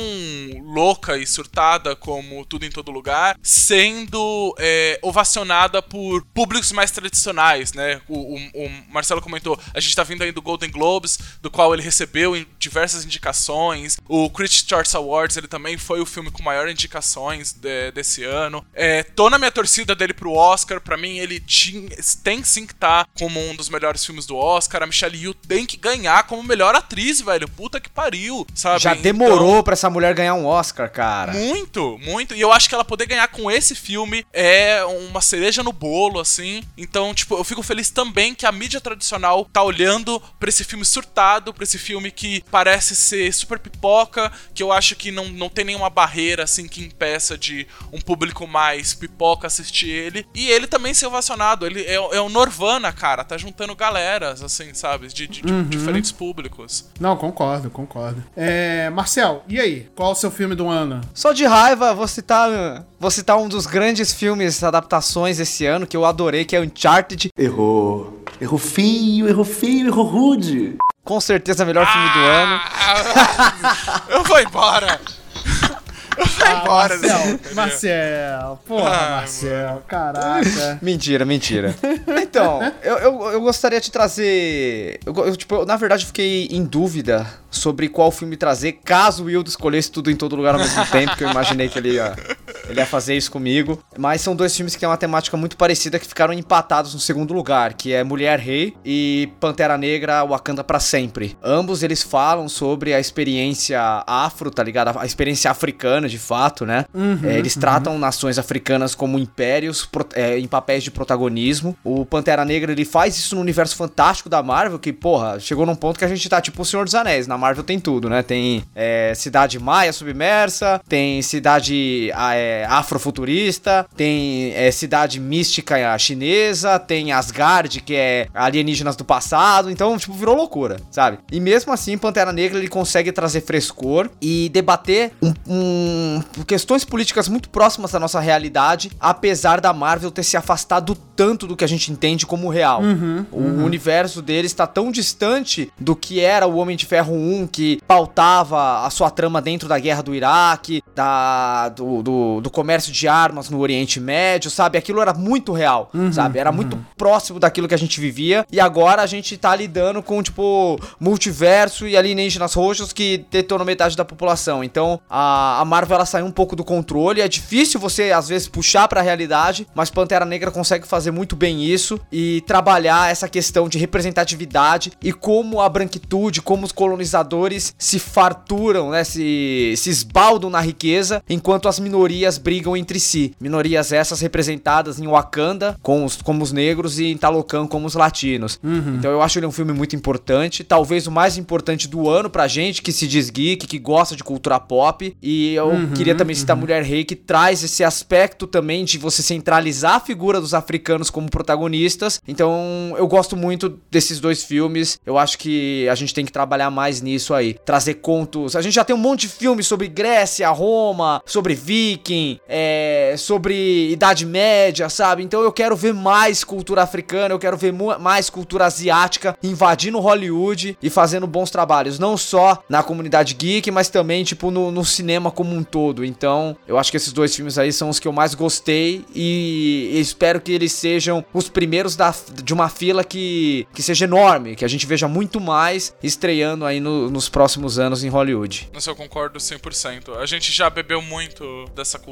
louca e surtada como tudo em todo lugar, sendo é, ovacionada por públicos mais tradicionais, né? O, o- o Marcelo comentou, a gente tá vindo aí do Golden Globes, do qual ele recebeu em diversas indicações. O Critics' Choice Awards, ele também foi o filme com maior indicações de- desse ano. É, tô na minha torcida dele pro Oscar, pra mim ele tinha, tem sim que tá como um dos melhores filmes do Oscar. A Michelle Yeoh tem que ganhar como melhor atriz, velho. Puta que pariu, sabe? Já Então- demorou pra essa mulher ganhar um Oscar, cara. muito, muito. E eu acho que ela poder ganhar com esse filme é uma cereja no bolo, assim. Então, tipo, eu fico feliz também que a mídia tradicional tá olhando pra esse filme surtado, pra esse filme que parece ser super pipoca, que eu acho que não, não tem nenhuma barreira, assim, que impeça de um público mais pipoca assistir ele. E ele também ser ovacionado. Ele é, é o Norvana, cara. Tá juntando galeras, assim, sabe? De, de- de diferentes públicos. Não, concordo, concordo. É, Marcel, e aí? Qual o seu filme do ano? Só de raiva, vou citar, vou citar um dos grandes filmes adaptações esse ano que eu adorei, que é Uncharted. Errou. Errou feio, errou feio, errou rude. Com certeza, melhor filme do ano. Ah, eu vou embora. Eu vou embora Marcel, porcaria. Marcel, porra, Ai, Marcel, caraca. Mentira, mentira. Então, eu, eu, eu gostaria de trazer. Eu, eu, tipo, eu, na verdade, fiquei em dúvida sobre qual filme trazer, caso o Wildo escolhesse tudo em todo lugar ao mesmo tempo, que eu imaginei que ele ia, ele ia fazer isso comigo. Mas são dois filmes que têm uma temática muito parecida que ficaram empatados no segundo lugar, que é Mulher Rei e Pantera Negra Wakanda pra Sempre. Ambos eles falam sobre a experiência afro, tá ligado? A experiência africana, de fato, né? É, eles tratam nações africanas como impérios pro- é, em papéis de protagonismo. O Pantera Negra, ele faz isso no universo fantástico da Marvel, que, porra, chegou num ponto que a gente tá tipo o Senhor dos Anéis. Na Marvel tem tudo, né? Tem é, cidade maia submersa, tem cidade ah, é, afrofuturista, tem é, cidade mística chinesa, tem Asgard, que é alienígenas do passado. Então, tipo, virou loucura, sabe? E mesmo assim, Pantera Negra, ele consegue trazer frescor e debater um- um- questões políticas muito próximas da nossa realidade, apesar da Marvel ter se afastado tanto do que a gente entende como real. o universo deles está tão distante do que era o Homem de Ferro 1, que pautava a sua trama dentro da guerra do Iraque, da, do, do, do do comércio de armas no Oriente Médio, sabe? Aquilo era muito real, sabe? Era muito próximo daquilo que a gente vivia. E agora a gente tá lidando com, tipo, multiverso e alienígenas roxos que detonam metade da população. Então, a, a Marvel, ela saiu um pouco do controle. É difícil você, às vezes, puxar pra realidade, mas Pantera Negra consegue fazer muito bem isso e trabalhar essa questão de representatividade e como a branquitude, como os colonizadores se farturam, né? Se, se esbaldam na riqueza, enquanto as minorias brigam entre si. Minorias essas representadas em Wakanda, com os, como os negros, e em Talocan, como os latinos. Então eu acho ele um filme muito importante, talvez o mais importante do ano pra gente, que se diz geek, que gosta de cultura pop. E eu queria também citar Mulher Rei, que traz esse aspecto também de você centralizar a figura dos africanos como protagonistas. Então eu gosto muito desses dois filmes. Eu acho que a gente tem que trabalhar mais nisso aí. Trazer contos. A gente já tem um monte de filmes sobre Grécia, Roma, sobre Viking, é, sobre Idade Média, sabe? Então eu quero ver mais cultura africana, eu quero ver mais cultura asiática invadindo Hollywood e fazendo bons trabalhos. Não só na comunidade geek, mas também, tipo, no, no cinema como um todo. Então, eu acho que esses dois filmes aí são os que eu mais gostei e espero que eles sejam os primeiros da, de uma fila que, que seja enorme, que a gente veja muito mais estreando aí no- nos próximos anos em Hollywood. Nossa, eu concordo 100%. A gente já bebeu muito dessa cultura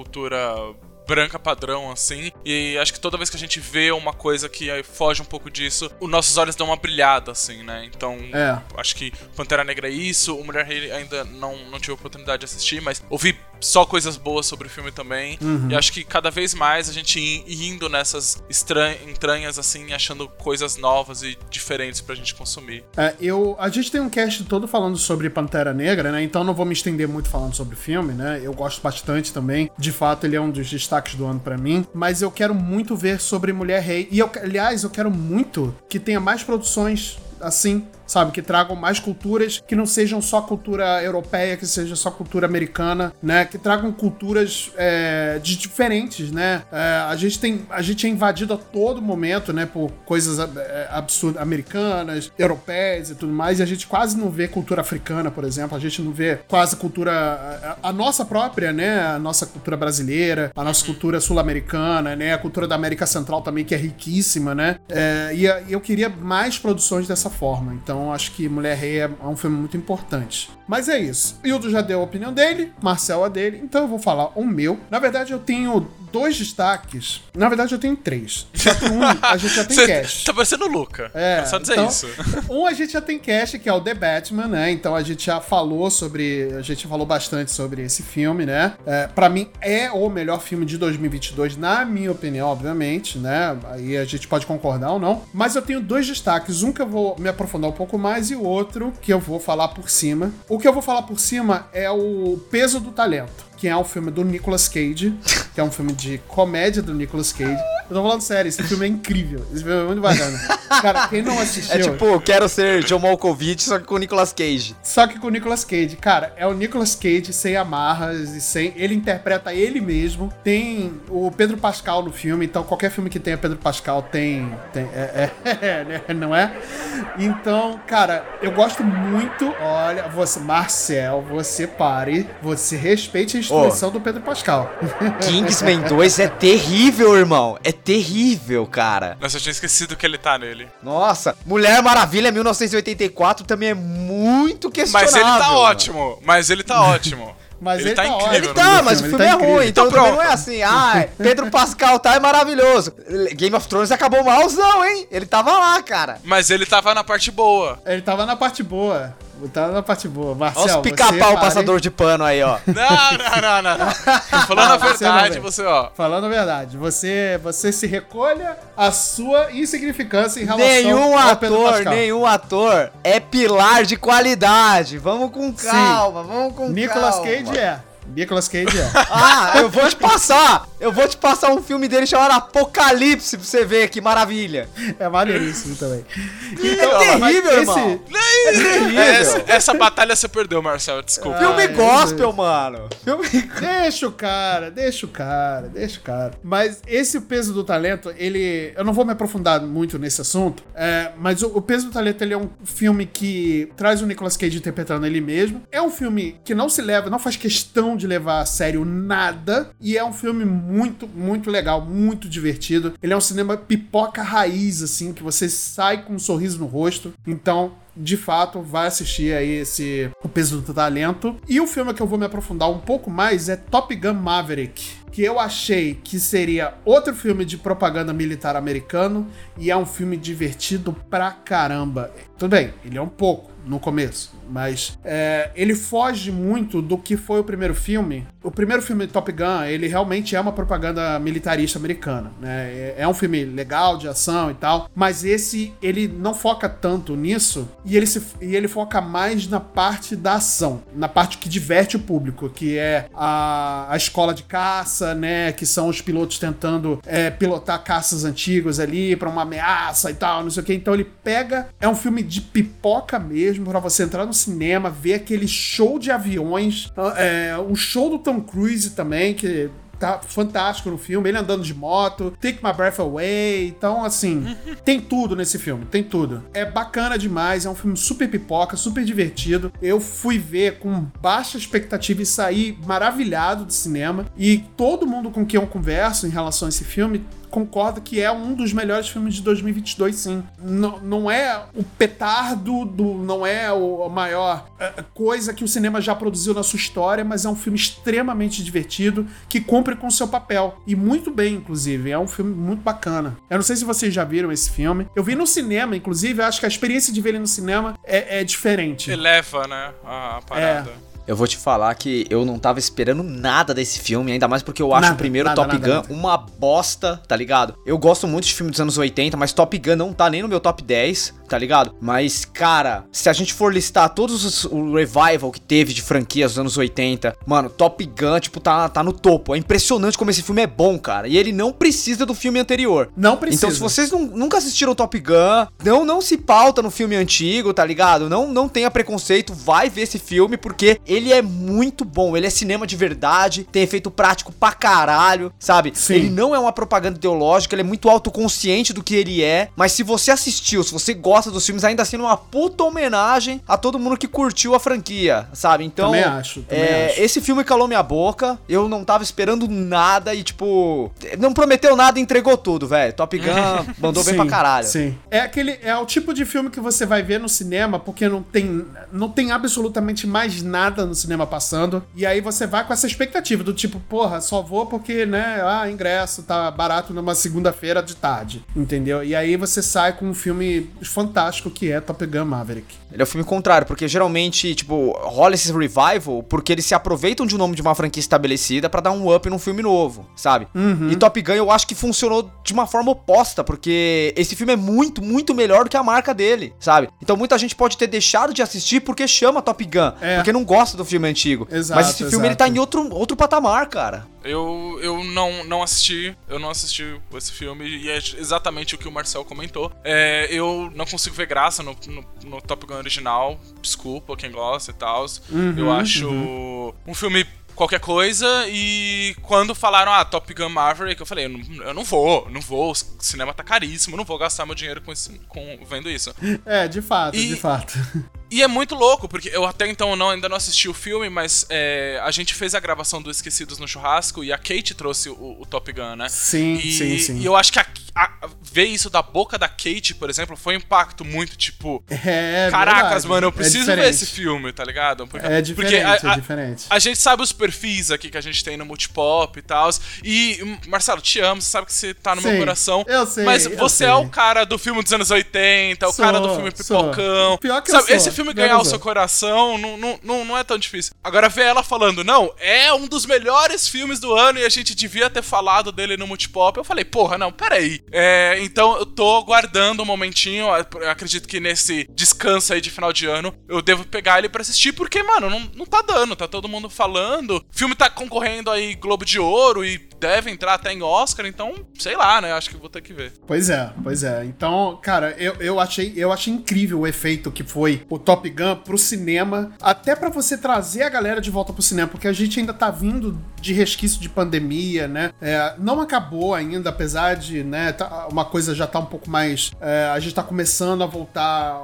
branca padrão, assim, e acho que toda vez que a gente vê uma coisa que foge um pouco disso, os nossos olhos dão uma brilhada, assim, né? Então, É. acho que Pantera Negra é isso, o Mulher Rei ainda não, não tive a oportunidade de assistir, mas ouvi só coisas boas sobre o filme também, e acho que cada vez mais a gente indo nessas entranhas, assim, achando coisas novas e diferentes pra gente consumir. É, eu, a gente tem um cast todo falando sobre Pantera Negra, né? Então não vou me estender muito falando sobre o filme, né? Eu gosto bastante também. De fato, ele é um dos destaques do ano pra mim. Mas eu quero muito ver sobre Mulher Rei. E, eu, aliás, eu quero muito que tenha mais produções assim, sabe? Que tragam mais culturas, que não sejam só cultura europeia, que seja só cultura americana, né? Que tragam culturas é, de diferentes, né? É, a gente tem, a gente é invadido a todo momento, né? Por coisas é, absurdas, americanas, europeias e tudo mais, e a gente quase não vê cultura africana, por exemplo. A gente não vê quase cultura, a, a nossa própria, né? A nossa cultura brasileira, a nossa cultura sul-americana, né? A cultura da América Central também, que é riquíssima, né? É, e a- e eu queria mais produções dessa forma. Então acho que Mulher Rei é, é um filme muito importante. Mas é isso. Hildo já deu a opinião dele, Marcel a dele, então eu vou falar o meu. Na verdade, eu tenho dois destaques. Na verdade, eu tenho três. Só que um a gente já tem Você cast. tá parecendo Luca. É, É, só dizer então, isso. Um a gente já tem cast, que é o The Batman, né? Então a gente já falou sobre. A gente falou bastante sobre esse filme, né? É, para mim é o melhor filme de 2022, na minha opinião, obviamente, né? Aí a gente pode concordar ou não. Mas eu tenho dois destaques. Um que eu vou me aprofundar um pouco mais e o outro que eu vou falar por cima. O que eu vou falar por cima é o Peso do Talento. Que é um filme do Nicolas Cage, que é um filme de comédia do Nicolas Cage. Eu tô falando sério, esse filme é incrível. Esse filme é muito bacana. Cara, quem não assistiu. É tipo, quero ser John Malkovich, só que com o Nicolas Cage. Só que com o Nicolas Cage. Cara, é o Nicolas Cage sem amarras e sem. Ele interpreta ele mesmo. Tem o Pedro Pascal no filme, então qualquer filme que tenha Pedro Pascal tem. tem é, é, é, né? não é? Então, cara, eu gosto muito. Olha, você, Marcel, você pare. Você respeite a instituição do Pedro Pascal. Kingsman 2 é terrível, irmão. É terrível, cara. Nossa, eu tinha esquecido que ele tá nele. Nossa, Mulher Maravilha 1984 também é muito Mas questionável. ele tá mano. ótimo. Mas ele tá ótimo. Mas ele tá incrível. ótimo. Ele tá, mas o filme, ele é tá incrível. ruim, então Então também não é assim, ah, Pedro Pascal tá é maravilhoso. Game of Thrones acabou malzão, hein? Ele tava lá, cara. Mas ele tava na parte boa. Ele tava na parte boa. Tava na parte boa. Marcel, Olha os pica-pau pare. passador de pano aí, ó. Não, não, não, não. não. Falando a verdade, você, ó. Falando a verdade, você, você se recolha a sua insignificância em relação Nenhum ao Pedro ator, Pascal. nenhum ator é pilar de qualidade. Vamos com calma, vamos com Nicolas calma. Cage é. Nicolas Cage é. Ah, eu vou te passar. Eu vou te passar um filme dele chamado Apocalipse pra você ver que maravilha. É maneiríssimo também. é mas terrível, irmão. É terrível. Essa, essa batalha você perdeu, Marcel. Desculpa. Filme Ai, gospel, mano. Filme... Deixa o cara, deixa o cara, deixa o cara. Mas esse peso do talento, ele. Eu não vou me aprofundar muito nesse assunto, é, mas o, o peso do talento ele é um filme que traz o Nicolas Cage interpretando ele mesmo. É um filme que não se leva, não faz questão de levar a sério nada. E é um filme muito, muito legal, muito divertido. Ele é um cinema pipoca raiz, assim, que você sai com um sorriso no rosto. Então, de fato, vai assistir aí esse O Peso do Talento. E o filme que eu vou me aprofundar um pouco mais é Top Gun Maverick, que eu achei que seria outro filme de propaganda militar americano e é um filme divertido pra caramba. Tudo bem, ele é um pouco no começo, mas é, ele foge muito do que foi o primeiro filme. O primeiro filme Top Gun, ele realmente é uma propaganda militarista americana, né? É, é um filme legal de ação e tal, mas esse ele não foca tanto nisso e ele, se, e ele foca mais na parte da ação, na parte que diverte o público, que é a, a escola de caça, né? Que são os pilotos tentando é, pilotar caças antigos ali para uma ameaça e tal, não sei o que. Então ele pega, é um filme de pipoca mesmo para você entrar no cinema, ver aquele show de aviões, é, o show do Tom Cruise também, que tá fantástico no filme, ele andando de moto, Take My Breath Away, então assim, tem tudo nesse filme, tem tudo. É bacana demais, é um filme super pipoca, super divertido. Eu fui ver com baixa expectativa e saí maravilhado do cinema, e todo mundo com quem eu converso em relação a esse filme concordo que é um dos melhores filmes de 2022, sim. N não é o petardo, do, não é o, a maior uh, coisa que o cinema já produziu na sua história, mas é um filme extremamente divertido que cumpre com seu papel. E muito bem, inclusive. É um filme muito bacana. Eu não sei se vocês já viram esse filme. Eu vi no cinema, inclusive, eu acho que a experiência de ver ele no cinema é, é diferente. Eleva, né? A parada. É. Eu vou te falar que eu não tava esperando nada desse filme, ainda mais porque eu acho Nada, o primeiro nada, Top nada, Gun uma bosta, tá ligado? Eu gosto muito de filme dos anos 80, mas Top Gun não tá nem no meu top 10, tá ligado? Mas, cara, se a gente for listar todos os o revival que teve de franquias dos anos 80, mano, Top Gun, tipo, tá, tá no topo. É impressionante como esse filme é bom, cara. E ele não precisa do filme anterior. Não precisa. Então, se vocês não- nunca assistiram Top Gun, não, não se pauta no filme antigo, tá ligado? Não, não tenha preconceito, vai ver esse filme, porque ele é muito bom. Ele é cinema de verdade, tem efeito prático pra caralho, sabe? Sim. Ele não é uma propaganda ideológica, ele é muito autoconsciente do que ele é. Mas se você assistiu, se você gosta dos filmes, ainda sendo uma puta homenagem a todo mundo que curtiu a franquia, sabe? Então. Também acho, também é, acho. Esse filme calou minha boca, eu não tava esperando nada e, tipo, não prometeu nada e entregou tudo, velho. Top Gun mandou bem Sim, pra caralho. Sim. É aquele é o tipo de filme que você vai ver no cinema porque não tem não tem absolutamente mais nada no cinema passando e aí você vai com essa expectativa do tipo, porra, só vou porque, né, ah, ingresso tá barato numa segunda-feira de tarde, entendeu? E aí você sai com um filme fantástico que é Top Gun Maverick. Ele é o filme contrário, porque geralmente, tipo, rola esse revival porque eles se aproveitam de um nome de uma franquia estabelecida pra dar um up num filme novo, sabe? Uhum. E Top Gun eu acho que funcionou de uma forma oposta, porque esse filme é muito, muito melhor do que a marca dele, sabe? Então muita gente pode ter deixado de assistir porque chama Top Gun, É. porque não gosta do filme antigo. Exato, Mas esse filme ele tá exato. em outro, outro patamar, cara. Eu, eu não, não assisti, eu não assisti esse filme e é exatamente o que o Marcel comentou. É, eu não consigo ver graça no, no, no Top Gun original, desculpa quem gosta e tal. Uhum, eu acho um filme qualquer coisa e quando falaram, ah, Top Gun Maverick, eu falei, eu não, eu não vou, não vou, o cinema tá caríssimo, não vou gastar meu dinheiro com, esse, com vendo isso. É, de fato, E- de fato. E é muito louco, porque eu até então não, ainda não assisti o filme, mas é, a gente fez a gravação do Esquecidos no Churrasco e a Kate trouxe o, o Top Gun, né? Sim, e, sim, sim. E eu acho que a- a- ver isso da boca da Kate, por exemplo, foi um impacto muito tipo. É, Caracas, verdade. mano, eu É preciso ver diferente. esse filme, tá ligado? Porque, É diferente, porque a, é a- diferente. a gente sabe os perfis aqui que a gente tem no Multipop e tal. E, hum, Marcelo, te amo, você sabe que você tá no Sei, meu coração. eu sei, Mas eu você sei. é o cara do filme dos anos 80, é o Sou, cara do filme sou. Pipocão. Pior que eu sabe, sou, esse filme pior ganhar o eu seu sou. coração não, não, não, não é tão difícil. Agora ver ela falando, não, é um dos melhores filmes do ano e a gente devia ter falado dele no Multipop. Eu falei, porra, não, peraí. É, então eu tô guardando um momentinho. acredito que nesse descanso aí de final de ano eu devo pegar ele pra assistir, porque, mano, não, não tá dando, tá todo mundo falando. O filme tá concorrendo aí Globo de Ouro e deve entrar até em Oscar, então, sei lá, né? Acho que vou ter que ver. Pois é, pois é. Então, cara, eu, eu, achei, eu achei incrível o efeito que foi o Top Gun pro cinema, até pra você trazer a galera de volta pro cinema, porque a gente ainda tá vindo de resquício de pandemia, né? É, não acabou ainda, apesar de, né, tá uma coisa já tá um pouco mais. é, a gente tá começando a voltar.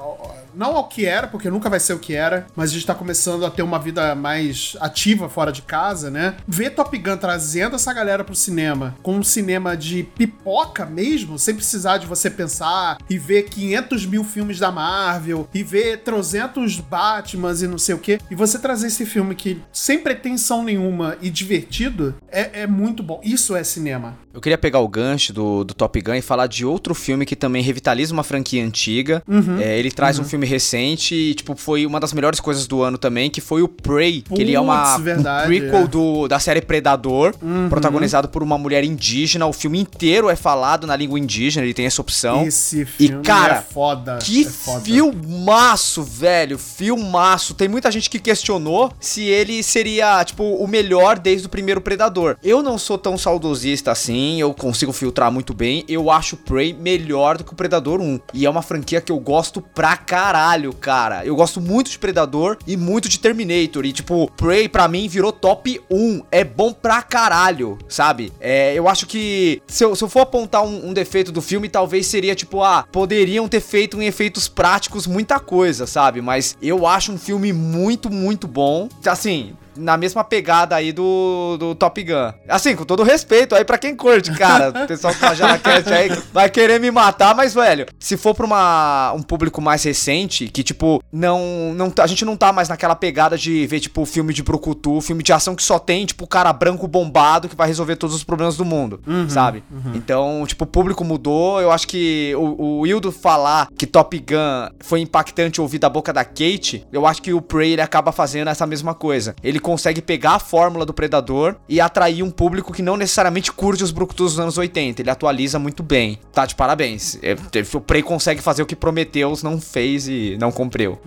Não ao que era, porque nunca vai ser o que era, mas a gente tá começando a ter uma vida mais ativa fora de casa, né? Ver Top Gun trazendo essa galera pro cinema, com um cinema de pipoca mesmo, sem precisar de você pensar e ver 500 mil filmes da Marvel, e ver 300 Batmans e não sei o quê, e você trazer esse filme que sem pretensão nenhuma e divertido, é, é muito bom. Isso é cinema. Eu queria pegar o gancho do, do Top Gun e falar de outro filme que também revitaliza uma franquia antiga. Uhum. É, ele traz um filme recente e, tipo, foi uma das melhores coisas do ano também, que foi o Prey, que ele é uma, verdade, um prequel é. do, da série Predador, Uhum. protagonizado por uma mulher indígena. O filme inteiro é falado na língua indígena, ele tem essa opção. Esse filme cara, é foda. Que é foda. filmaço, velho. Filmaço. Tem muita gente que questionou se ele seria, tipo, o melhor desde o primeiro Predador. Eu não sou tão saudosista assim, eu consigo filtrar muito bem. Eu acho Prey melhor do que o Predador 1. E é uma franquia que eu gosto pra caralho, cara. Eu gosto muito de Predador e muito de Terminator. E, tipo, Prey pra mim virou top 1. É bom pra caralho, sabe? É, eu acho que se eu, se eu for apontar um, um defeito do filme, talvez seria tipo, ah, poderiam ter feito em efeitos práticos muita coisa, sabe? Mas eu acho um filme muito, muito bom. Assim. Na mesma pegada aí do, do Top Gun. Assim, com todo respeito aí pra quem curte, cara. O pessoal que tá já na cast aí vai querer me matar, mas, velho, se for pra uma, um público mais recente, que, tipo, não, não. tá- A gente não tá mais naquela pegada de ver, tipo, filme de Brucutu, filme de ação que só tem, tipo, o cara branco bombado que vai resolver todos os problemas do mundo, sabe? Então, tipo, o público mudou. Eu acho que o, o Wildo falar que Top Gun foi impactante ouvir da boca da Kate, eu acho que o Prey ele acaba fazendo essa mesma coisa. Ele consegue pegar a fórmula do Predador e atrair um público que não necessariamente curte os Brucutus dos anos 80. Ele atualiza muito bem. Tá de parabéns. É, O Prey consegue fazer o que Prometheus não fez e não cumpriu.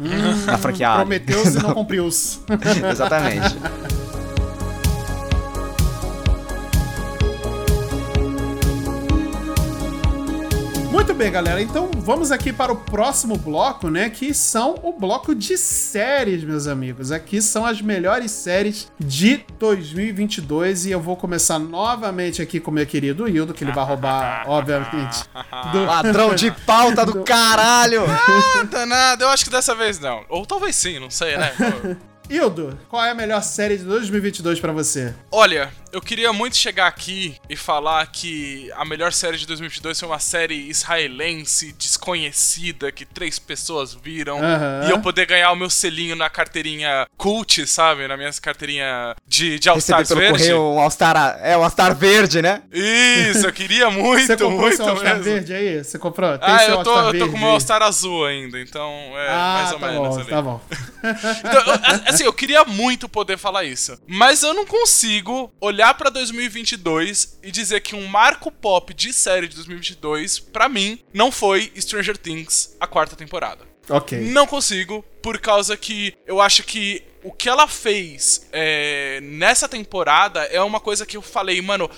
na franquia Alien. Prometeu se não cumpriu. Exatamente. bem, galera. Então vamos aqui para o próximo bloco, né? Que são o bloco de séries, meus amigos. Aqui são as melhores séries de 2022 e eu vou começar novamente aqui com o meu querido Hildo, que ele vai roubar, obviamente. do- Ladrão de pauta do caralho! Ah, danado. Eu acho que dessa vez não. Ou talvez sim, não sei, né? Pô. Hildo, qual é a melhor série de 2022 pra você? Olha, eu queria muito chegar aqui e falar que a melhor série de 2022 foi uma série israelense desconhecida que três pessoas viram Aham. e eu poder ganhar o meu selinho na carteirinha cult, sabe? Na minha carteirinha de, de All Recebi Stars pelo verde. correio um All-Star. É, um All-Star verde, né? Isso, eu queria muito, Você comprou muito seu All-Star mesmo. verde aí? Você comprou? Tem Ah, seu eu tô, eu tô com o meu? All-Star azul ainda, então é Ah, mais ou tá menos bom, ali. tá bom. Então, eu- assim, eu queria muito poder falar isso. Mas eu não consigo olhar pra 2022 e dizer que um marco pop de série de 2022, pra mim, não foi Stranger Things, a quarta temporada. Ok. Não consigo, por causa que eu acho que o que ela fez é, nessa temporada é uma coisa que eu falei, mano,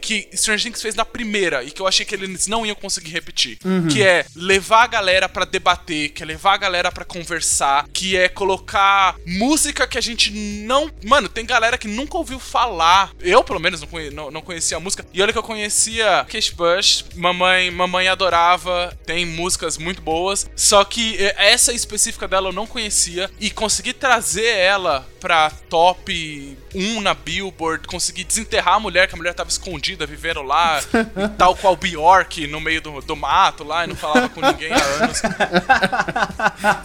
que Stranger Things fez na primeira e que eu achei que eles não iam conseguir repetir. Que é levar a galera pra debater, que é levar a galera pra conversar, que é colocar música que a gente não. Mano, tem galera que nunca ouviu falar. Eu, pelo menos, não, conhe- não- não conhecia a música. E olha que eu conhecia Kate Bush, mamãe, mamãe adorava, tem músicas muito boas. Só que essa específica dela eu não conhecia. E conseguir trazer ela pra top 1 na Billboard, conseguir desenterrar a mulher, que a mulher tava escondida, vivendo lá, e tal qual Bjork no meio do, do mato lá, e não falava com ninguém há anos.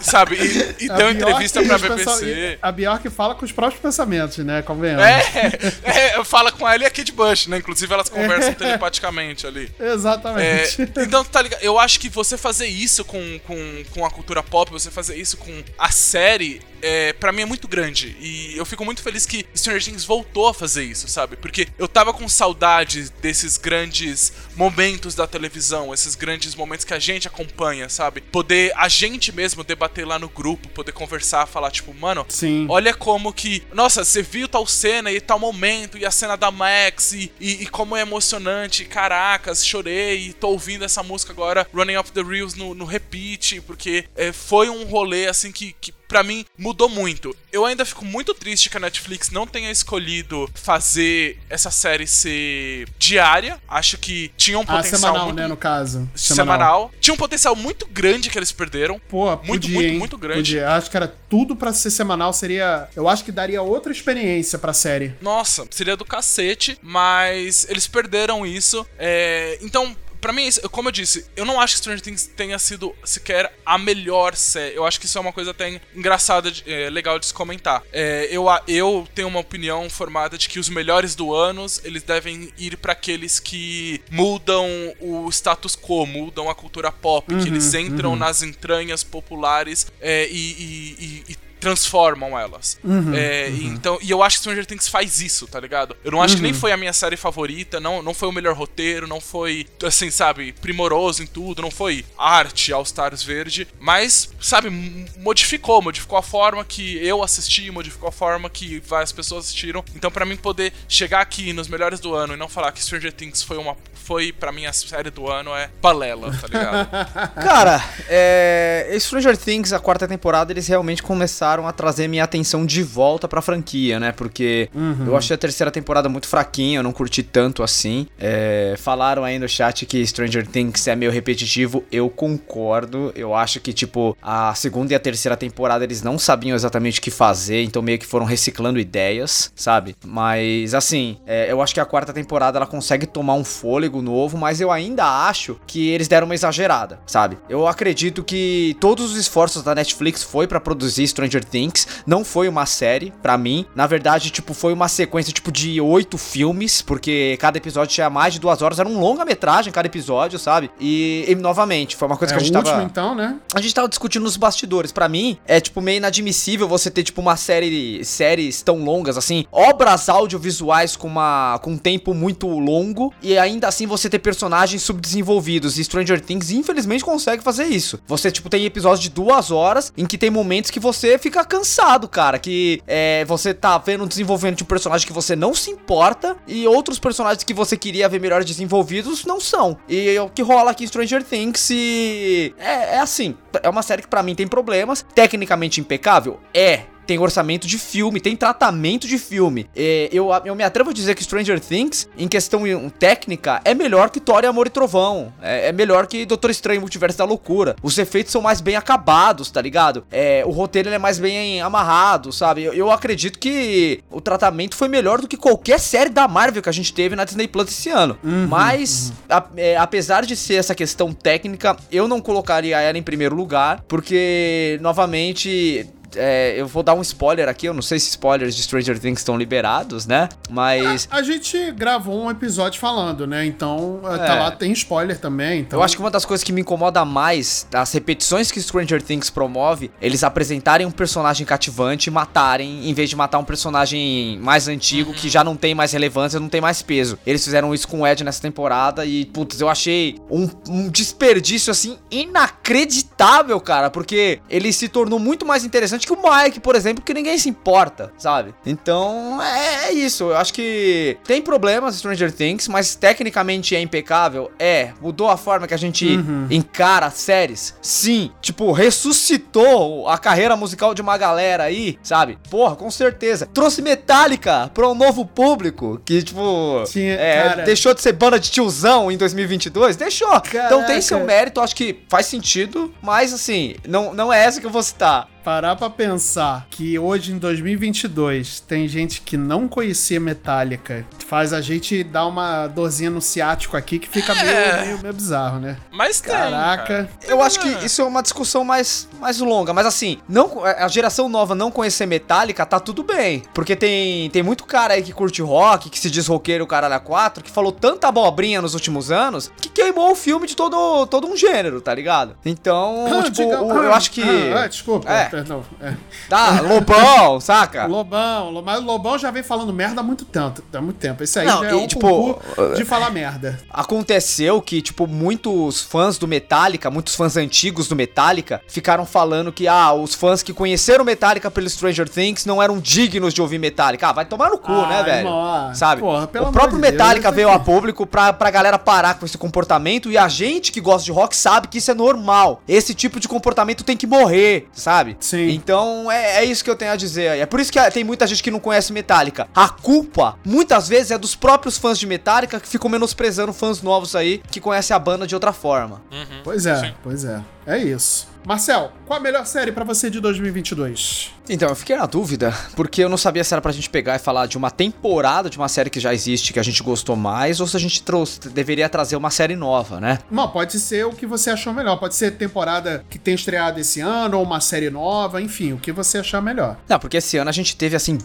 Sabe? E, e deu Bjork entrevista pra BBC. A Bjork fala com os próprios pensamentos, né? Convenhamos. É, é, fala com ela e a Kate Bush, né? Inclusive elas conversam telepaticamente ali. É, Exatamente. então, tá ligado? Eu acho que você fazer isso com, com, com a cultura pop, você fazer isso com a série, é, para mim é muito grande. E eu fico muito feliz que Stranger Things voltou a fazer isso, sabe? Porque eu tava com saudade desses grandes momentos da televisão, esses grandes momentos que a gente acompanha, sabe? Poder a gente mesmo debater lá no grupo, poder conversar, falar, tipo, mano, Sim. Olha como que. Nossa, você viu tal cena e tal momento, e a cena da Max, e, e, e como é emocionante. Caracas, chorei, e tô ouvindo essa música agora, Running Up the Reels no, no repeat, porque é, foi um rolê assim que. que pra mim mudou muito. Eu ainda fico muito triste que a Netflix não tenha escolhido fazer essa série ser diária. Acho que tinha um Ah, potencial semanal, muito né, no caso. semanal. Tinha um potencial muito grande que eles perderam. Pô, Muito, podia, muito, hein? muito grande. Podia. Acho que era tudo pra ser semanal, seria... Eu acho que daria outra experiência pra série. Nossa, seria do cacete, mas eles perderam isso. É, então, pra mim, como eu disse, eu não acho que Stranger Things tenha sido sequer a melhor série. Eu acho que isso é uma coisa até engraçada, de- é, legal de se comentar. É, eu, eu tenho uma opinião formada de que os melhores do ano, eles devem ir pra aqueles que mudam o status quo, mudam a cultura pop, que eles entram nas entranhas populares é, e- e- e- e transformam elas. É, e Então, e eu acho que Stranger Things faz isso, tá ligado? Eu não acho que nem foi a minha série favorita, não, não foi o melhor roteiro, não foi, assim, sabe, primoroso em tudo, não foi arte All Stars verde, mas, sabe, modificou, modificou a forma que eu assisti, modificou a forma que várias pessoas assistiram. Então, pra mim poder chegar aqui nos melhores do ano e não falar que Stranger Things foi uma foi pra mim a série do ano é balela, tá ligado? Cara, é... Stranger Things, a quarta temporada, eles realmente começaram a trazer minha atenção de volta pra franquia, né? Porque eu achei a terceira temporada muito fraquinha, eu não curti tanto assim. É, Falaram aí no chat que Stranger Things é meio repetitivo, eu concordo. Eu acho que, tipo, a segunda e a terceira temporada eles não sabiam exatamente o que fazer, então meio que foram reciclando ideias, sabe? Mas, assim, é, eu acho que a quarta temporada ela consegue tomar um fôlego novo, mas eu ainda acho que eles deram uma exagerada, sabe? Eu acredito que todos os esforços da Netflix foi pra produzir Stranger Things, não foi uma série, pra mim. Na verdade, tipo, foi uma sequência, tipo, de oito filmes, porque cada episódio tinha mais de duas horas, era um longa-metragem cada episódio, sabe? E, e, novamente, foi uma coisa É que a gente último, tava... então, né? A gente tava discutindo nos bastidores. Pra mim, é tipo meio inadmissível você ter tipo uma série séries tão longas assim, obras audiovisuais com uma com um tempo muito longo e ainda assim você ter personagens subdesenvolvidos. E Stranger Things infelizmente consegue fazer isso. Você tipo tem episódios de duas horas em que tem momentos que você fica cansado, cara, que é, você tá vendo o desenvolvimento de um personagem que você não se importa e outros personagens que você queria ver melhor desenvolvidos não são. E é o que rola aqui em Stranger Things e é, é assim, é uma série que pra mim tem problemas, tecnicamente impecável, é. Tem orçamento de filme, tem tratamento de filme. É, eu, eu me atrevo a dizer que Stranger Things, em questão técnica, é melhor que Thor e Amor e Trovão. É, é melhor que Doutor Estranho Multiverso da Loucura. Os efeitos são mais bem acabados, tá ligado? É, o roteiro é mais bem amarrado, sabe? Eu, eu acredito que o tratamento foi melhor do que qualquer série da Marvel que a gente teve na Disney Plus esse ano. Mas, a- é, apesar de ser essa questão técnica, eu não colocaria ela em primeiro lugar, porque, novamente. É, eu vou dar um spoiler aqui, eu não sei se spoilers de Stranger Things estão liberados, né? Mas. A gente gravou um episódio falando, né? Então, tá É. lá, tem spoiler também. Então... Eu acho que uma das coisas que me incomoda mais das repetições que Stranger Things promove, eles apresentarem um personagem cativante e matarem, em vez de matar um personagem mais antigo que já não tem mais relevância, não tem mais peso. Eles fizeram isso com o Ed nessa temporada e, putz, eu achei um, um desperdício assim inacreditável, cara, porque ele se tornou muito mais interessante que o Mike, por exemplo, que ninguém se importa, sabe? Então, é, é isso. Eu acho que tem problemas Stranger Things, mas tecnicamente é impecável. É, mudou a forma que a gente encara séries. Sim, tipo, ressuscitou a carreira musical de uma galera aí, sabe? Porra, com certeza. Trouxe Metallica pra um novo público que, tipo, Tinha- é, deixou de ser banda de tiozão em 2022. Deixou. Então tem seu Caraca. mérito, acho que faz sentido, mas assim, não, não é essa que eu vou citar. Parar pra pensar que hoje, em 2022, tem gente que não conhecia Metallica. Faz a gente dar uma dorzinha no ciático aqui que fica meio, meio, meio bizarro, né? Mas tem, Caraca. cara. Eu acho que isso é uma discussão mais, mais longa, mas assim, não, a geração nova não conhecer Metallica tá tudo bem. Porque tem, tem muito cara aí que curte rock, que se diz roqueiro caralho a 4, que falou tanta abobrinha nos últimos anos, que queimou o filme de todo, todo um gênero, tá ligado? Então, Ah, tipo, diga- o- eu ah, acho que. ah, ah, desculpa, É. perdão. É. Tá, Lobão, saca? Lobão, Lo- mas o Lobão já vem falando merda há muito tempo. Há muito tempo. Esse aí Não, já é e, um tipo, de falar merda. Aconteceu que, tipo, muitos fãs do Metallica, muitos fãs antigos do Metallica, ficaram falando que, ah, os fãs que conheceram Metallica pelo Stranger Things não eram dignos de ouvir Metallica. Ah, vai tomar no cu, Ah, né, velho? irmão, Sabe? porra, o próprio Deus, Metallica isso veio aqui- a público pra, pra galera parar com esse comportamento e a gente que gosta de rock sabe que isso é normal. Esse tipo de comportamento tem que morrer, sabe? Sim. Então é, é isso que eu tenho a dizer. aí. É por isso que tem muita gente que não conhece Metallica. A culpa, muitas vezes, é dos próprios fãs de Metallica que ficam menosprezando fãs novos aí que conhecem a banda de outra forma. Uhum. Pois é, Sim. pois é. É isso. Marcel, qual a melhor série pra você de 2022? Então, eu fiquei na dúvida, porque eu não sabia se era pra gente pegar e falar de uma temporada de uma série que já existe, que a gente gostou mais, ou se a gente trouxe, deveria trazer uma série nova, né? Não, pode ser o que você achou melhor. Pode ser temporada que tem estreado esse ano, ou uma série nova, enfim, o que você achar melhor. Não, porque esse ano a gente teve, assim,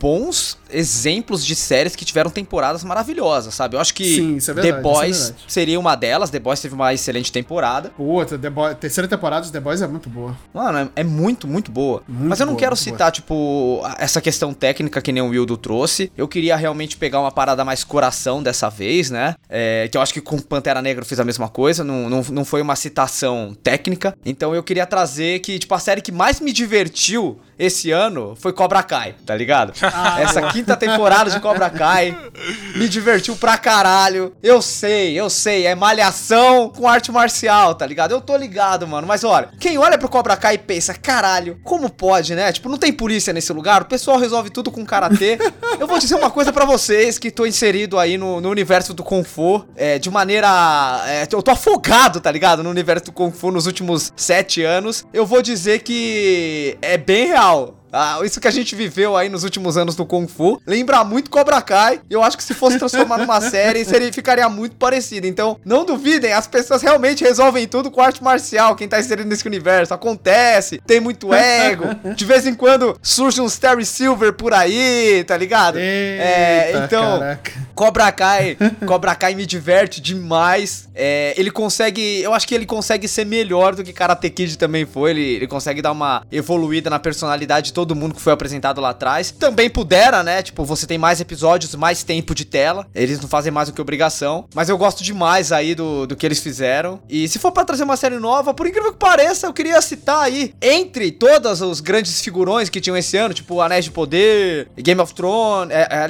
bons exemplos de séries que tiveram temporadas maravilhosas, sabe? Eu acho que Sim, é The verdade, isso é Boys verdade. seria uma delas. The Boys teve uma excelente temporada. Puta, The Boy- terceira temporada de The Boys é muito boa. Mano, é, é muito, muito boa. Muito Mas eu não boa, quero citar, tipo, a- essa questão técnica que nem o Wildo trouxe. Eu queria realmente pegar uma parada mais coração dessa vez, né? É, que eu acho que com Pantera Negra eu fiz a mesma coisa. Não, não, não foi uma citação técnica. Então eu queria trazer que, tipo, a série que mais me divertiu esse ano foi Cobra Kai, tá ligado? Ah, Essa quinta temporada de Cobra Kai me divertiu pra caralho. Eu sei, eu sei, é malhação com arte marcial, tá ligado? Eu tô ligado, mano. Mas olha, quem olha pro Cobra Kai e pensa, caralho, como pode, né? Tipo, não tem polícia nesse lugar, o pessoal resolve tudo com karatê. Eu vou dizer uma coisa pra vocês que tô inserido aí no, no universo do Kung Fu, é, de maneira. é, eu tô afogado, tá ligado? No universo do Kung Fu nos últimos sete anos. Eu vou dizer que é bem real. Tchau! Ah, isso que a gente viveu aí nos últimos anos do Kung Fu lembra muito Cobra Kai. Eu acho que se fosse transformar numa série, seria, ficaria muito parecido. Então, não duvidem, as pessoas realmente resolvem tudo com arte marcial. Quem tá inserido nesse universo acontece, tem muito ego. De vez em quando surge uns Terry Silver por aí, tá ligado? é, Eita, então, caraca. Cobra Kai, Cobra Kai me diverte demais. É, ele consegue, eu acho que ele consegue ser melhor do que Karate Kid também foi. Ele, ele consegue dar uma evoluída na personalidade de todo mundo que foi apresentado lá atrás. Também pudera, né? Tipo, você tem mais episódios, mais tempo de tela. Eles não fazem mais do que obrigação. Mas eu gosto demais aí do, do que eles fizeram. E se for pra trazer uma série nova, por incrível que pareça, eu queria citar aí, entre todos os grandes figurões que tinham esse ano, tipo Anéis de Poder, Game of Thrones, é, é,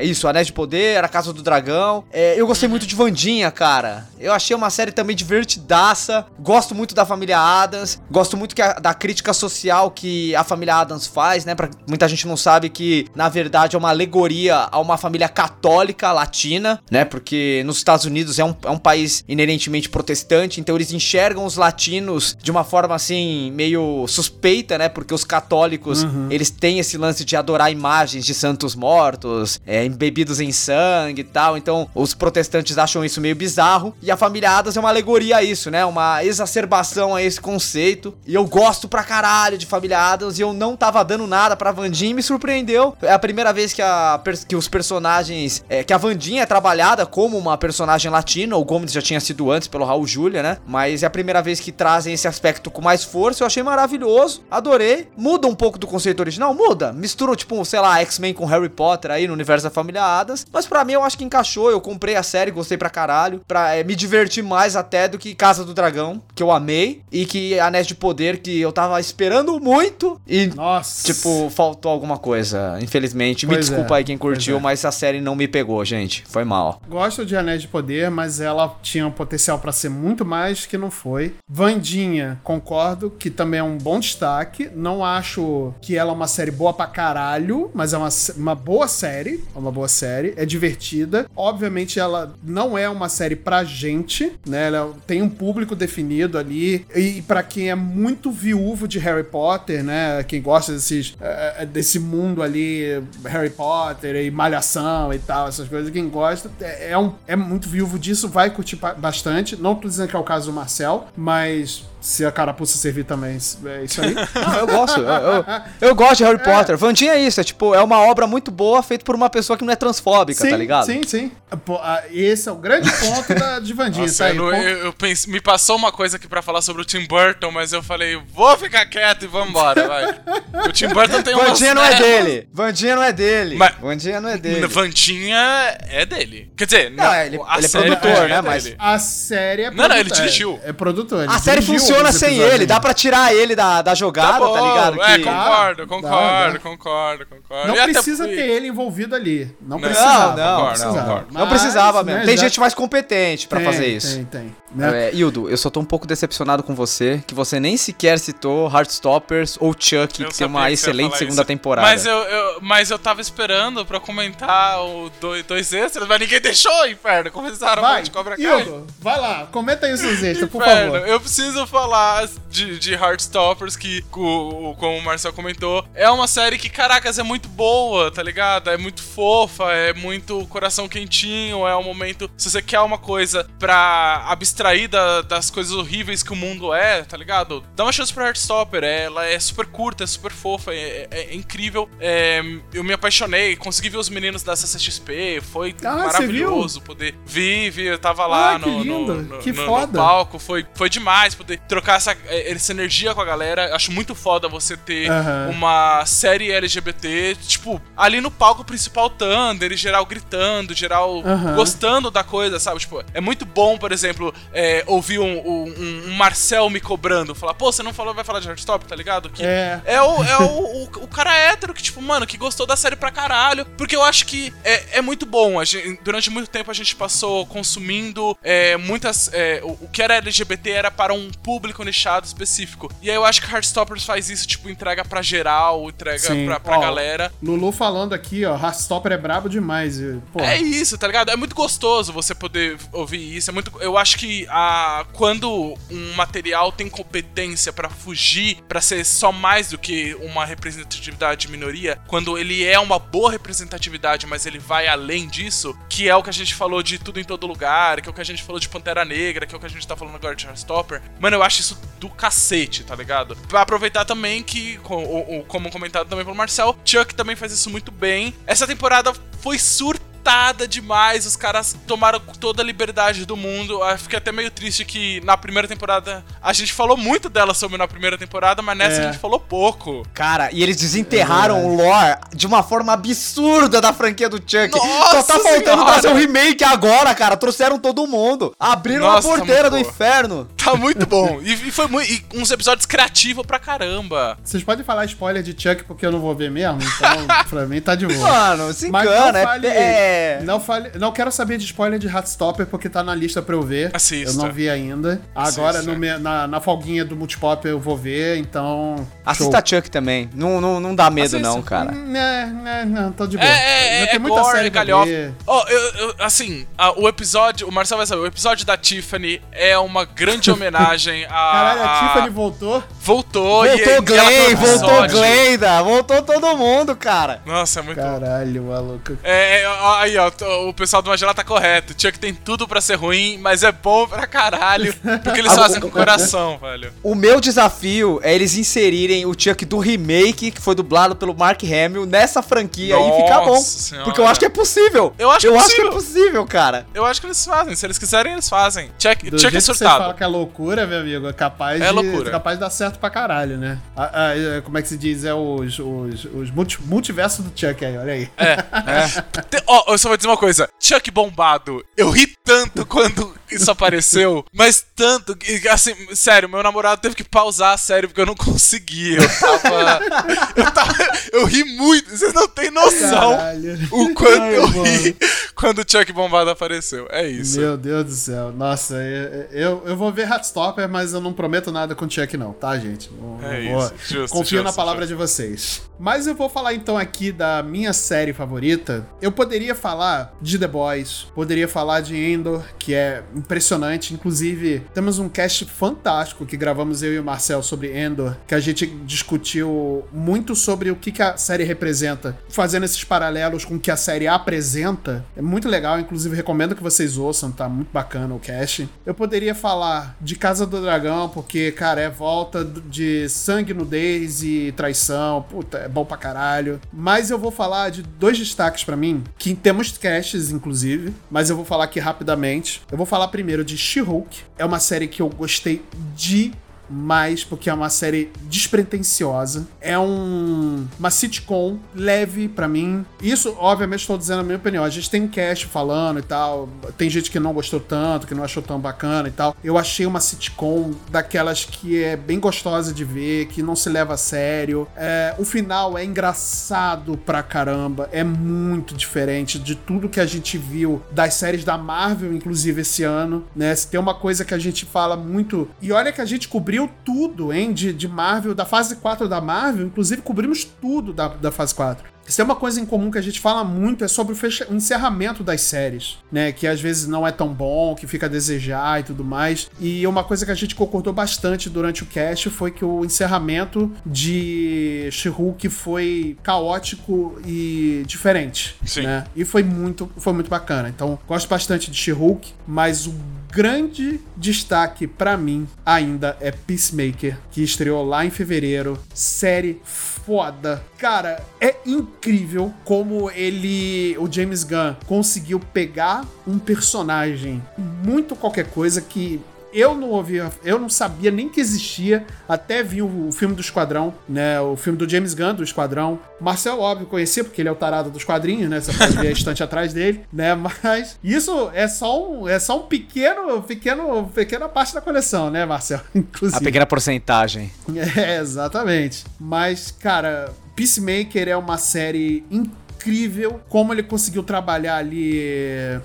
é, isso, Anéis de Poder, A Casa do Dragão. É, eu gostei muito de Vandinha, cara. Eu achei uma série também divertidaça. Gosto muito da família Adams. Gosto muito a- da crítica social que a família Adams faz, né? Pra, muita gente não sabe que, na verdade, é uma alegoria a uma família católica latina, né? Porque nos Estados Unidos é um, é um país inerentemente protestante, então eles enxergam os latinos de uma forma assim, meio suspeita, né? Porque os católicos, eles têm esse lance de adorar imagens de santos mortos, é, embebidos em sangue e tal. Então, os protestantes acham isso meio bizarro. E a família Adams é uma alegoria a isso, né? Uma exacerbação a esse conceito. E eu gosto pra caralho de família Adams e eu não tava dando nada pra Vandinha e me surpreendeu. É a primeira vez que, a, que os personagens. é, que a Vandinha é trabalhada como uma personagem latina. O Gomes já tinha sido antes pelo Raul Julia, né? Mas é a primeira vez que trazem esse aspecto com mais força. Eu achei maravilhoso. Adorei. Muda um pouco do conceito original? Muda. Mistura, tipo, sei lá, X-Men com Harry Potter aí no universo da família Adams. Mas pra mim eu acho que encaixou. Eu comprei a série, gostei pra caralho. Pra é, me divertir mais até do que Casa do Dragão, que eu amei. E que Anéis de Poder, que eu tava esperando muito. E Nossa. Tipo, faltou alguma coisa, infelizmente. Me Pois desculpa é, aí quem curtiu, é. mas a série não me pegou, gente. Foi mal. Gosto de Anéis de Poder, mas ela tinha um potencial pra ser muito mais que não foi. Vandinha, concordo que também é um bom destaque. Não acho que ela é uma série boa pra caralho, mas é uma, uma boa série. É uma boa série. É divertida. Obviamente, ela não é uma série pra gente, né? Ela tem um público definido ali. E pra quem é muito viúvo de Harry Potter, né? Quem gosta desses, eh, desse mundo ali, Harry Potter e Malhação e tal, essas coisas, quem gosta é, é um, é muito viúvo disso, vai curtir bastante. Não tô dizendo que é o caso do Marcel, mas se a carapuça servir também, é isso aí. Não, eu gosto. Eu, eu- eu gosto de Harry Potter. Vandinha é isso, é tipo, é uma obra muito boa feita por uma pessoa que não é transfóbica, tá ligado? Sim, sim. Pô, esse é o grande ponto da, de Vandinha, Nossa, tá aí. eu, eu- eu pense- me passou uma coisa aqui pra falar sobre o Tim Burton, mas eu falei, vou ficar quieto e vambora, vai. O Tim Burton tem uma. Vandinha não é dele. Vandinha não é dele. Mas- Vandinha não é dele. Vandinha é dele. Quer dizer, Não, não, ele- a ele é produtor, Vandinha né, é mas-. A série é Não, não, ele produtor, dirigiu. É, é produtor. ele A série dirigiu, funciona sem ele, dá pra tirar ele da, da jogada, tá, bom, ligado? É, Que- concordo, Dá, concordo, dá. concordo, concordo. Não E precisa ter ele envolvido ali. Não, Não, precisava. não, não, precisava. concordo. Não Mas, precisava mesmo. né, Tem já- gente mais competente pra tem, fazer isso. Tem, tem. Né? É, Hildo, eu só tô um pouco decepcionado com você, que você nem sequer citou Heartstoppers ou Chuck, Eu que tem uma excelente segunda isso. temporada. Mas eu, eu- mas eu tava esperando pra comentar o dois, dois extras, mas ninguém deixou, inferno. Começaram a Vai, de Cobra Kai. Igor, vai lá. Comenta aí os seus extras, por favor. eu preciso falar de, de Heartstoppers, que, como o Marcel comentou, é uma série que, caracas, é muito boa, tá ligado? É muito fofa, é muito coração quentinho, é um momento. Se você quer uma coisa pra abstrair da- das coisas horríveis que o mundo é, tá ligado? Dá uma chance pra Heartstopper, ela é super curta, é super fofa, é, é- é incrível. É, eu me apaixonei, consegui ver os meninos da CCXP, foi Ah, maravilhoso poder. Vi, vi, eu tava lá Ah, que no, no- no- que no- no palco, foi, foi demais poder trocar essa, eh, essa energia com a galera. Acho muito foda você ter Aham. uma série LGBT, tipo, ali no palco principal Thunder, geral gritando, geral Aham. gostando da coisa, sabe? Tipo, é muito bom, por exemplo, eh, ouvir um, um- um Marcel me cobrando, falar, pô, você não falou, vai falar de Heartstop, tá ligado? Que É. é o, é o, o, o cara hétero que, tipo, mano, que gostou da série pra caralho. Porque eu acho que é, é muito bom. A gente- durante muito tempo a gente passou consumindo é, muitas. é, o, o que era LGBT era para um público nichado específico. E aí eu acho que Heartstoppers faz isso, tipo, entrega pra geral, entrega Sim. pra, pra Ó, galera. Lulu falando aqui, ó, Heartstopper é brabo demais. Pô, É isso, tá ligado? É muito gostoso você poder ouvir isso. É muito, eu acho que a, quando um material tem competência pra fugir, pra ser só mais do que uma representatividade de minoria, quando ele é uma boa representatividade, mas ele vai além disso, que é o que a gente falou de tudo em todo lugar, que é o que a gente falou de Pantera Negra, que é o que a gente tá falando agora de Heartstopper. Mano, eu acho isso do cacete, tá ligado? Pra aproveitar também que, como comentado também pelo Marcel, Chuck também faz isso muito bem. Essa temporada foi surtada demais, os caras tomaram toda a liberdade do mundo. Eu fiquei até meio triste que na primeira temporada a gente falou muito dela sobre na primeira temporada, mas nessa É. a gente falou pouco. Cara, e eles desenterraram É o lore de uma forma absurda da franquia do Chuck. Nossa Só tá faltando Senhora! fazer um remake agora, cara. Trouxeram todo mundo. Abriram Nossa, a porteira do muito boa. inferno. Tá muito bom. E, e foi muito, e uns episódios criativos pra caramba. Vocês podem falar spoiler de Chuck porque eu não vou ver mesmo, então pra mim tá de boa. Mano, se Mas engana. fale, é, é... não fale, não quero saber de spoiler de Heartstopper porque tá na lista pra eu ver. Assista. Eu não vi ainda. Agora Assista. no na, na folguinha do Multipop eu vou ver, então. Assista Chuck também. Não, não, não dá medo, Assista. não, cara. show. Né, né, não, tô de boa. É, é, é, tem é muita gore, série é galhofa. Ó, eu, eu- assim, a- o episódio, o Marcel vai saber, o episódio da Tiffany é uma grande homenagem a... Caralho, a a- Tiffany voltou. voltou. e- Voltou e tem um voltou episódio. Glenda, voltou todo mundo, cara. Nossa, é muito Caralho, maluco. É, é, ó, aí, ó, o pessoal do Magela tá correto. Chuck tem tudo pra ser ruim, mas é bom pra caralho, porque eles fazem com o coração, velho. O meu desafio é eles inserirem o Chuck do remake, que foi dublado pelo Mark Hamill, nessa franquia e ficar bom. Nossa Senhora. Porque eu acho que é possível. Eu acho eu possível. acho que é possível, cara. Eu acho que eles fazem, se eles quiserem, eles fazem. Chuck, Do Chuck é jeito que vocês surtado. falam que é loucura, meu amigo, é capaz, É de, loucura. capaz de dar certo pra caralho, né? Ah, ah, é, como é que se diz? É os, os, os multi, multiverso do Chuck aí, olha aí. É, é. Ó, eu só vou dizer uma coisa. Chuck bombado. Eu ri tanto quando isso apareceu, mas tanto que, assim, sério, meu namorado teve que pausar a série porque eu não consegui. Eu tava. Eu tava. Eu ri muito. Vocês não têm noção Caralho. o quanto Ai, eu mano. ri quando o Chuck bombado apareceu. É isso. Meu Deus do céu. Nossa, eu, eu, eu vou ver Heartstopper, mas eu não prometo nada com o Chuck, não, tá, gente? Não- É não isso. Justo, Confio justo, na palavra justo. de vocês. Mas eu vou falar então aqui da minha série favorita. Eu poderia falar de The Boys, poderia falar de Endor, que é impressionante. Inclusive, temos um cast fantástico que gravamos eu e o Marcel sobre Endor, que a gente discutiu muito sobre o que, que a série representa, fazendo esses paralelos com o que a série apresenta. É muito legal, inclusive recomendo que vocês ouçam, tá muito bacana o cast. Eu poderia falar de Casa do Dragão, porque, cara, é volta de sangue, nudez e traição. Puta, é bom pra caralho. Mas eu vou falar de dois destaques pra mim, que temos casts, inclusive, mas eu vou falar aqui rapidamente. Eu vou falar primeiro de She-Hulk. É uma série que eu gostei mais porque é uma série despretensiosa. É um, uma sitcom leve para mim. Isso, obviamente, estou dizendo a minha opinião. A gente tem um cast falando e tal. Tem gente que não gostou tanto, que não achou tão bacana e tal. Eu achei uma sitcom daquelas que é bem gostosa de ver, que não se leva a sério. É, o final é engraçado pra caramba. É muito diferente de tudo que a gente viu das séries da Marvel, inclusive esse ano, né? Se tem uma coisa que a gente fala muito. E olha que a gente cobriu tudo, hein, de, de Marvel, da fase 4 da Marvel, inclusive cobrimos tudo da, da fase 4. Se é uma coisa em comum que a gente fala muito é sobre o, fecha... o, encerramento das séries, né? Que às vezes não é tão bom, que fica a desejar e tudo mais. E uma coisa que a gente concordou bastante durante o cast foi que o encerramento de She-Hulk foi caótico e diferente, Sim. né? E foi muito, foi muito bacana. Então, gosto bastante de She-Hulk, mas o grande destaque para mim ainda é Peacemaker, que estreou lá em fevereiro. Série foda. Cara, é incrível como ele, o James Gunn, conseguiu pegar um personagem muito qualquer coisa que eu não ouvia, eu não sabia nem que existia, até vi o, o, filme do Esquadrão, né? O filme do James Gunn do Esquadrão. Marcel, óbvio, conhecia, porque ele é o tarado dos quadrinhos, né? Você pode ver a estante atrás dele, né? Mas isso é só um, é só um pequeno, pequeno, pequena parte da coleção, né, Marcel? Inclusive. A pequena porcentagem. É, exatamente. Mas, cara, Peacemaker é uma série incrível incrível como ele conseguiu trabalhar ali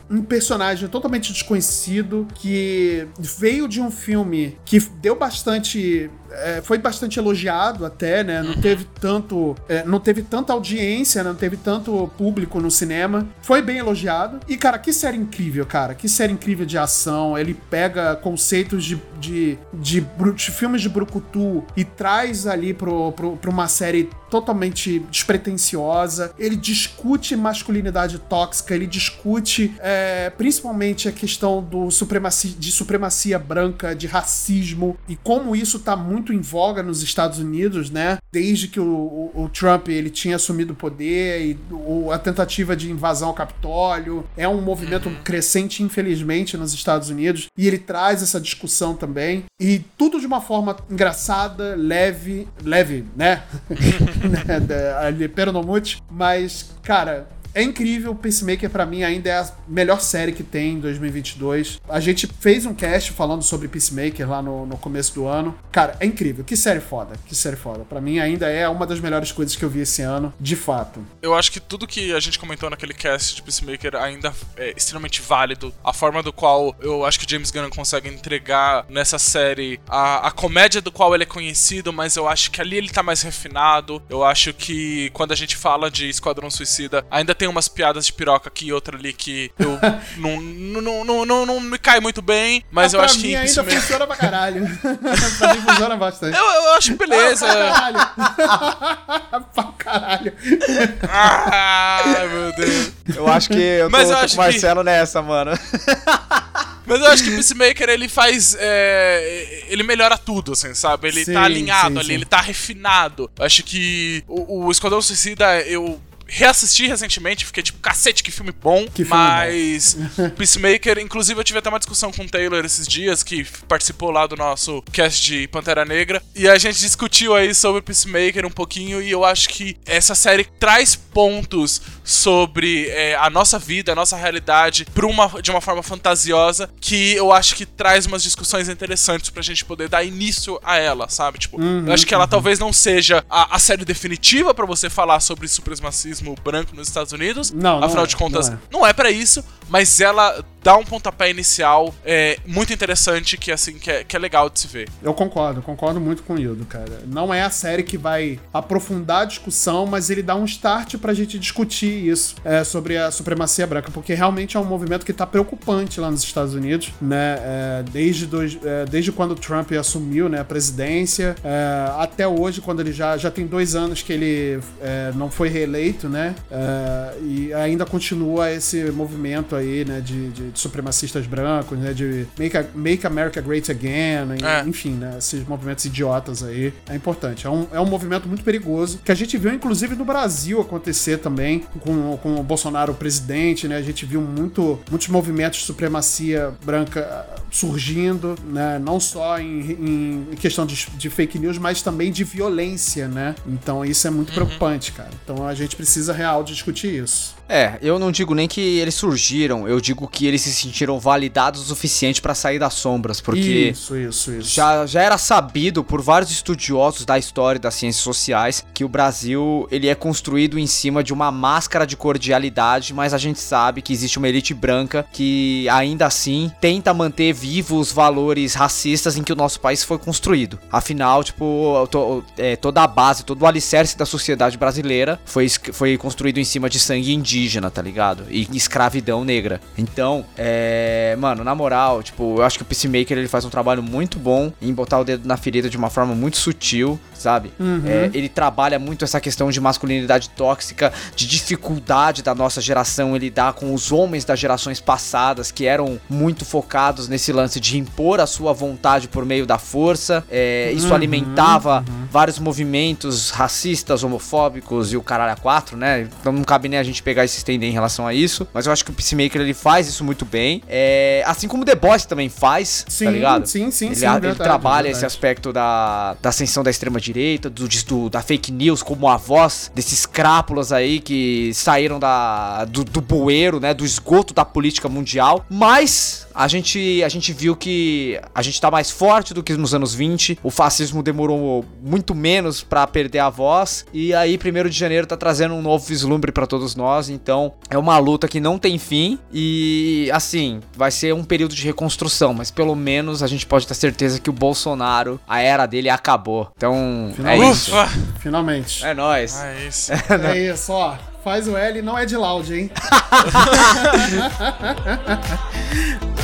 um personagem totalmente desconhecido que veio de um filme que deu bastante é, foi bastante elogiado até, né? Não teve tanto. É, não teve tanta audiência, não teve tanto público no cinema. Foi bem elogiado. E, cara, que série incrível, cara. Que série incrível de ação. Ele pega conceitos de, de, de, de filmes de Brucutu e traz ali pro, pro, pra uma série totalmente despretensiosa. Ele discute masculinidade tóxica, ele discute é, principalmente a questão do supremacia, de supremacia branca, de racismo e como isso tá muito muito em voga nos Estados Unidos, né? Desde que o, o, o Trump ele tinha assumido o poder e o, a tentativa de invasão ao Capitólio é um movimento uhum. crescente, infelizmente, nos Estados Unidos e ele traz essa discussão também e tudo de uma forma engraçada, leve, leve, né? né? Peronomute, mas cara, é incrível, Peacemaker para mim ainda é a melhor série que tem em 2022. A gente fez um cast falando sobre Peacemaker lá no, no começo do ano. Cara, é incrível. Que série foda, que série foda. Para mim ainda é uma das melhores coisas que eu vi esse ano, de fato. Eu acho que tudo que a gente comentou naquele cast de Peacemaker ainda é extremamente válido. A forma do qual eu acho que James Gunn consegue entregar nessa série a, a comédia do qual ele é conhecido, mas eu acho que ali ele tá mais refinado. Eu acho que quando a gente fala de Esquadrão Suicida, ainda tem tem umas piadas de piroca aqui e outra ali que eu não, não, não, não, não, me cai muito bem, mas ah, eu acho que. ainda mesmo... funciona pra caralho. pra mim funciona bastante. Eu, eu acho beleza. Ah, pra caralho. pra caralho. Ai, meu Deus. Eu acho que eu tô, mas eu tô com o Marcelo que... nessa, mano. Mas eu acho que o Peacemaker, ele faz. É, ele melhora tudo, assim, sabe? Ele tá sim, tá alinhado sim, ali, sim. ele tá refinado. Eu acho que o, o Esquadrão Suicida, eu reassisti recentemente, fiquei tipo, cacete, que filme bom. Que filme mas bom. Peacemaker, inclusive eu tive até uma discussão com o Taylor esses dias, que participou lá do nosso cast de Pantera Negra, e a gente discutiu aí sobre Peacemaker um pouquinho, e eu acho que essa série traz pontos sobre é, a nossa vida, a nossa realidade, uma, de uma forma fantasiosa, que eu acho que traz umas discussões interessantes pra gente poder dar início a ela, sabe? Tipo, uhum, eu acho que ela uhum. talvez não seja a, a série definitiva para você falar sobre supremacismo branco nos Estados Unidos. Não, Afinal é, de contas, não é, não é para isso, mas ela dá um pontapé inicial é, muito interessante que assim que é, que é legal de se ver. Eu concordo, concordo muito com o Hildo, cara. Não é a série que vai aprofundar a discussão, mas ele dá um start pra gente discutir isso é, sobre a supremacia branca, porque realmente é um movimento que tá preocupante lá nos Estados Unidos, né? É, desde, dois, é, desde quando o Trump assumiu né, a presidência, é, até hoje, quando ele já, já tem dois anos que ele não foi reeleito, né? e ainda continua esse movimento aí, né, de, de de supremacistas brancos, né? De Make, a, Make America Great Again, é. enfim, né? Esses movimentos idiotas aí. É importante. É um, é um movimento muito perigoso, que a gente viu, inclusive, no Brasil acontecer também, com, com o Bolsonaro presidente, né? A gente viu muito, muitos movimentos de supremacia branca surgindo, né? Não só em, em questão de, de, fake news, mas também de violência, né? Então isso é muito uhum. preocupante, cara. Então a gente precisa real discutir isso. É, eu não digo nem que eles surgiram, eu digo que eles se sentiram validados o suficiente para sair das sombras, porque isso, isso, isso. Já, já era sabido por vários estudiosos da história das ciências sociais que o Brasil ele é construído em cima de uma máscara de cordialidade, mas a gente sabe que existe uma elite branca que ainda assim tenta manter vivos os valores racistas em que o nosso país foi construído. Afinal, tipo, to, é, toda a base, todo o alicerce da sociedade brasileira foi, foi construído em cima de sangue indígena indígena, tá ligado? E escravidão negra. Então, é. Mano, na moral, tipo, eu acho que o Peacemaker ele faz um trabalho muito bom em botar o dedo na ferida de uma forma muito sutil, sabe? Uhum. É, ele trabalha muito essa questão de masculinidade tóxica, de dificuldade da nossa geração em lidar com os homens das gerações passadas que eram muito focados nesse lance de impor a sua vontade por meio da força. É, isso uhum, alimentava uhum. vários movimentos racistas, homofóbicos e o caralho a quatro, né? Então não cabe nem a gente pegar e se estender em relação a isso. Mas eu acho que o Peacemaker ele faz isso muito bem. É, assim como o The Boss também faz, tá sim, tá ligado? Sim, sim, ele, sim. Ele verdade, trabalha verdade. esse aspecto da, da ascensão da extrema-direita, do, do, da fake news como a voz desses crápulas aí que saíram da, do, do bueiro, né? Do esgoto da política mundial. Mas a gente, a gente viu que a gente tá mais forte do que nos anos 20. O fascismo demorou muito menos para perder a voz. E aí, primeiro de janeiro tá trazendo um novo vislumbre para todos nós. Então, é uma luta que não tem fim. E assim, vai ser um período de reconstrução. Mas pelo menos a gente pode ter certeza que o Bolsonaro, a era dele acabou. Então, Finalmente. é isso. Finalmente. É nóis. É isso. é isso, ó. Faz o L não é de loud, hein?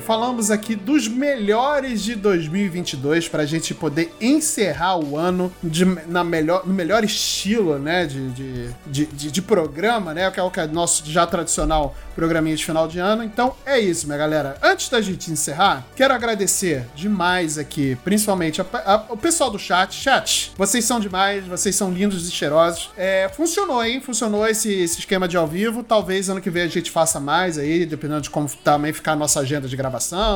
falamos aqui dos melhores de 2022 para a gente poder encerrar o ano de, na melhor, no melhor estilo, né, de, de, de, de, de programa, né, que é o que é nosso já tradicional programinha de final de ano. Então é isso, minha galera. Antes da gente encerrar, quero agradecer demais aqui, principalmente a, a, o pessoal do chat. Chat, vocês são demais, vocês são lindos e cheirosos. É, funcionou, hein? Funcionou esse, esse esquema de ao vivo. Talvez ano que vem a gente faça mais aí, dependendo de como também ficar a nossa agenda de gravação,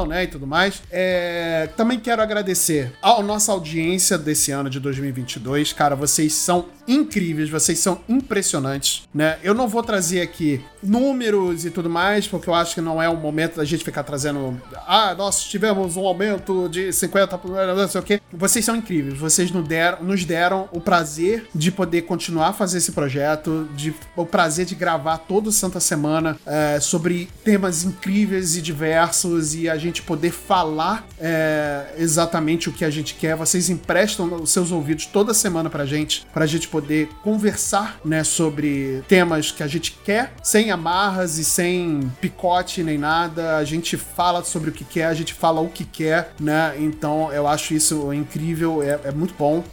né? E tudo mais. É, também quero agradecer a nossa audiência desse ano de 2022. Cara, vocês são incríveis, vocês são impressionantes, né? Eu não vou trazer aqui números e tudo mais, porque eu acho que não é o momento da gente ficar trazendo. Ah, nós tivemos um aumento de 50%, não sei o quê. Vocês são incríveis, vocês nos deram, nos deram o prazer de poder continuar a fazer esse projeto, de, o prazer de gravar toda Santa Semana é, sobre temas incríveis e diversos e a gente poder falar é, exatamente o que a gente quer. Vocês emprestam os seus ouvidos toda semana pra gente, pra gente poder conversar, né, sobre temas que a gente quer, sem amarras e sem picote nem nada. A gente fala sobre o que quer, a gente fala o que quer, né? Então eu acho isso incrível, é, é muito bom. Uh,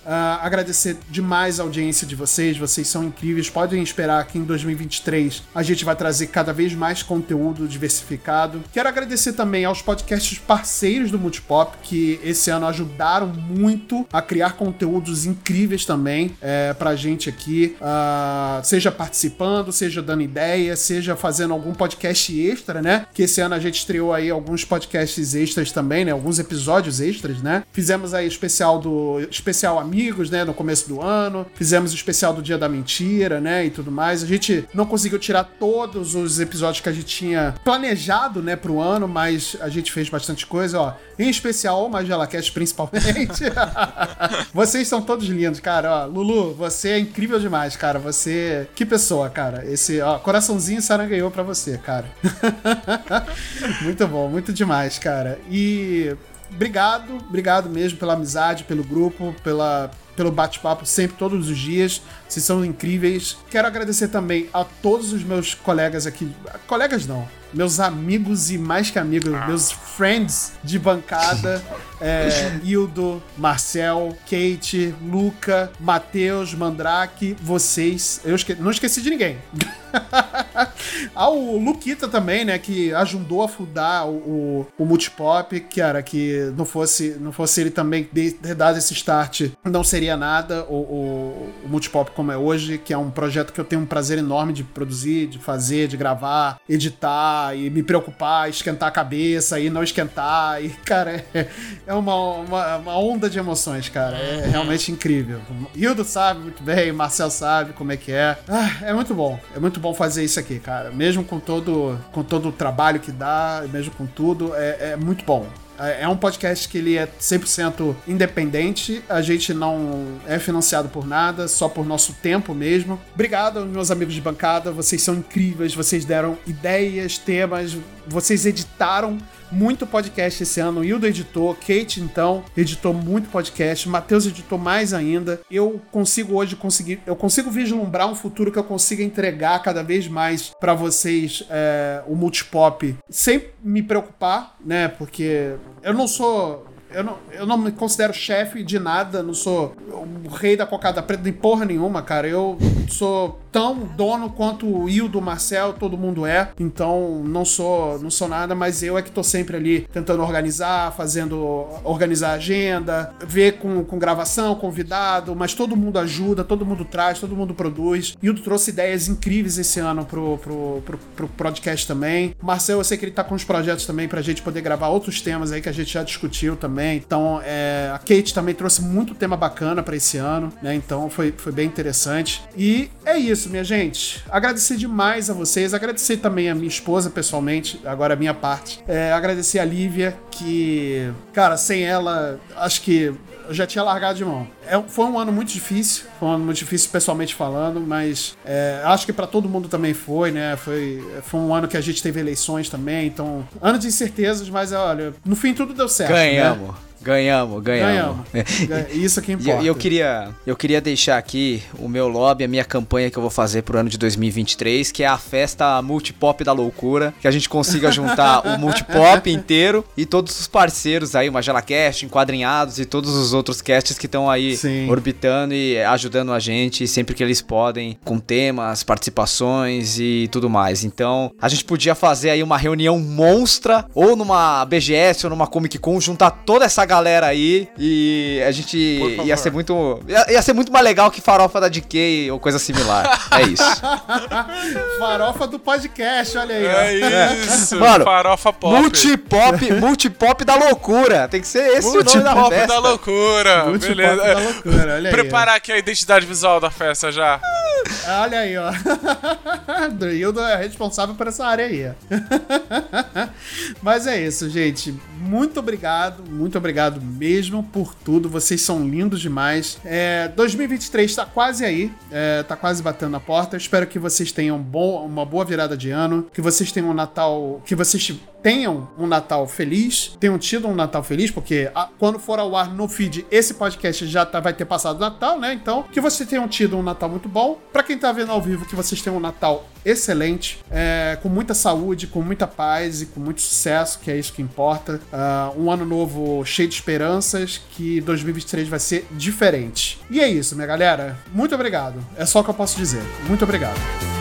agradecer demais a audiência de vocês, vocês são incríveis. Podem esperar que em 2023 a gente vai trazer cada vez mais conteúdo diversificado. Quero agradecer também aos podcasts parceiros do Multipop, que esse ano ajudaram muito a criar conteúdos incríveis também é, pra gente aqui, uh, seja participando, seja dando ideias, seja fazendo algum podcast extra, né? Que esse ano a gente estreou aí alguns podcasts extras também, né? Alguns episódios extras, né? Fizemos aí especial do especial amigos, né? No começo do ano. Fizemos o especial do Dia da Mentira, né? E tudo mais. A gente não conseguiu tirar todos os episódios que a gente tinha planejado, né? Pro ano, mas a gente fez bastante coisa, ó. Em especial Magela Cast, principalmente. Vocês são todos lindos, cara. Ó, Lulu, você é incrível demais, cara. Você. Que pessoa, cara. Esse, ó, coraçãozinho Sara ganhou pra você, cara. muito bom, muito demais, cara. E obrigado, obrigado mesmo pela amizade, pelo grupo, pela, pelo bate-papo sempre, todos os dias. Vocês são incríveis. Quero agradecer também a todos os meus colegas aqui. Colegas não meus amigos e mais que amigos, meus friends de bancada. É, Hildo, Marcel, Kate, Luca, Matheus, Mandrake, vocês. Eu esque não esqueci de ninguém. ah, o Luquita também, né? Que ajudou a fundar o, o, o Multipop, que era que não fosse, não fosse ele também ter dado esse start, não seria nada o, o, o Multipop como é hoje, que é um projeto que eu tenho um prazer enorme de produzir, de fazer, de gravar, editar e me preocupar, esquentar a cabeça e não esquentar. E, cara, é, é uma, uma, uma, onda de emoções, cara. É realmente incrível. Hildo sabe muito bem, Marcel sabe como é que é. Ah, é muito bom. É muito bom fazer isso aqui, cara. Mesmo com todo, com todo o trabalho que dá, mesmo com tudo, é, é muito bom. É, é um podcast que ele é 100% independente, a gente não é financiado por nada, só por nosso tempo mesmo. Obrigado meus amigos de bancada, vocês são incríveis, vocês deram ideias, temas, vocês editaram muito podcast esse ano. O Hildo editou, Kate, então, editou muito podcast. Matheus editou mais ainda. Eu consigo hoje conseguir. Eu consigo vislumbrar um futuro que eu consiga entregar cada vez mais para vocês é, o multipop sem me preocupar, né? Porque eu não sou eu não, eu não me considero chefe de nada, não sou o rei da cocada preta de porra nenhuma, cara. Eu sou tão dono quanto o Hildo, Marcel, todo mundo é. Então não sou, não sou nada, mas eu é que tô sempre ali tentando organizar, fazendo organizar a agenda, ver com, com gravação, convidado, mas todo mundo ajuda, todo mundo traz, todo mundo produz. Hildo trouxe ideias incríveis esse ano pro, pro, pro, pro podcast também. Marcel, eu sei que ele tá com os projetos também pra gente poder gravar outros temas aí que a gente já discutiu também. Então, é, a Kate também trouxe muito tema bacana para esse ano, né? Então foi, foi bem interessante. E é isso isso, minha gente. Agradecer demais a vocês, agradecer também a minha esposa pessoalmente, agora a minha parte. É, agradecer a Lívia, que, cara, sem ela, acho que eu já tinha largado de mão. É, foi um ano muito difícil, foi um ano muito difícil pessoalmente falando, mas é, acho que para todo mundo também foi, né? Foi, foi um ano que a gente teve eleições também, então, ano de incertezas, mas olha, no fim tudo deu certo. Né? Ganhamos. Né? Ganhamos, ganhamos. ganhamos. Isso que importa. E eu, eu, queria, eu queria deixar aqui o meu lobby, a minha campanha que eu vou fazer pro ano de 2023, que é a festa Multipop da Loucura, que a gente consiga juntar o Multipop inteiro e todos os parceiros aí, o Magela Cast, Enquadrinhados e todos os outros casts que estão aí Sim. orbitando e ajudando a gente sempre que eles podem, com temas, participações e tudo mais. Então, a gente podia fazer aí uma reunião monstra, ou numa BGS ou numa Comic Con, juntar toda essa galera aí e a gente ia ser muito. Ia, ia, ser muito mais legal que farofa da DK ou coisa similar. é isso. farofa do podcast, olha aí. É isso. Mano, farofa pop. Multipop, multipop da loucura. Tem que ser esse multipop o nome da festa. da loucura. Multipop Beleza. da loucura, olha aí. Preparar aqui a identidade visual da festa já. Olha aí, ó. Drildo é responsável por essa área aí. Mas é isso, gente. Muito obrigado, muito obrigado mesmo por tudo. Vocês são lindos demais. É, 2023 tá quase aí, é, tá quase batendo na porta. espero que vocês tenham bom, uma boa virada de ano, que vocês tenham um Natal, que vocês tenham um Natal feliz, tenham tido um Natal feliz, porque a, quando for ao ar no feed, esse podcast já tá, vai ter passado o Natal, né? Então, que vocês tenham tido um Natal muito bom. Para quem tá vendo ao vivo, que vocês tenham um Natal excelente, é, com muita saúde, com muita paz e com muito sucesso, que é isso que importa. Uh, um ano novo cheio de esperanças, que 2023 vai ser diferente. E é isso, minha galera. Muito obrigado. É só o que eu posso dizer. Muito obrigado.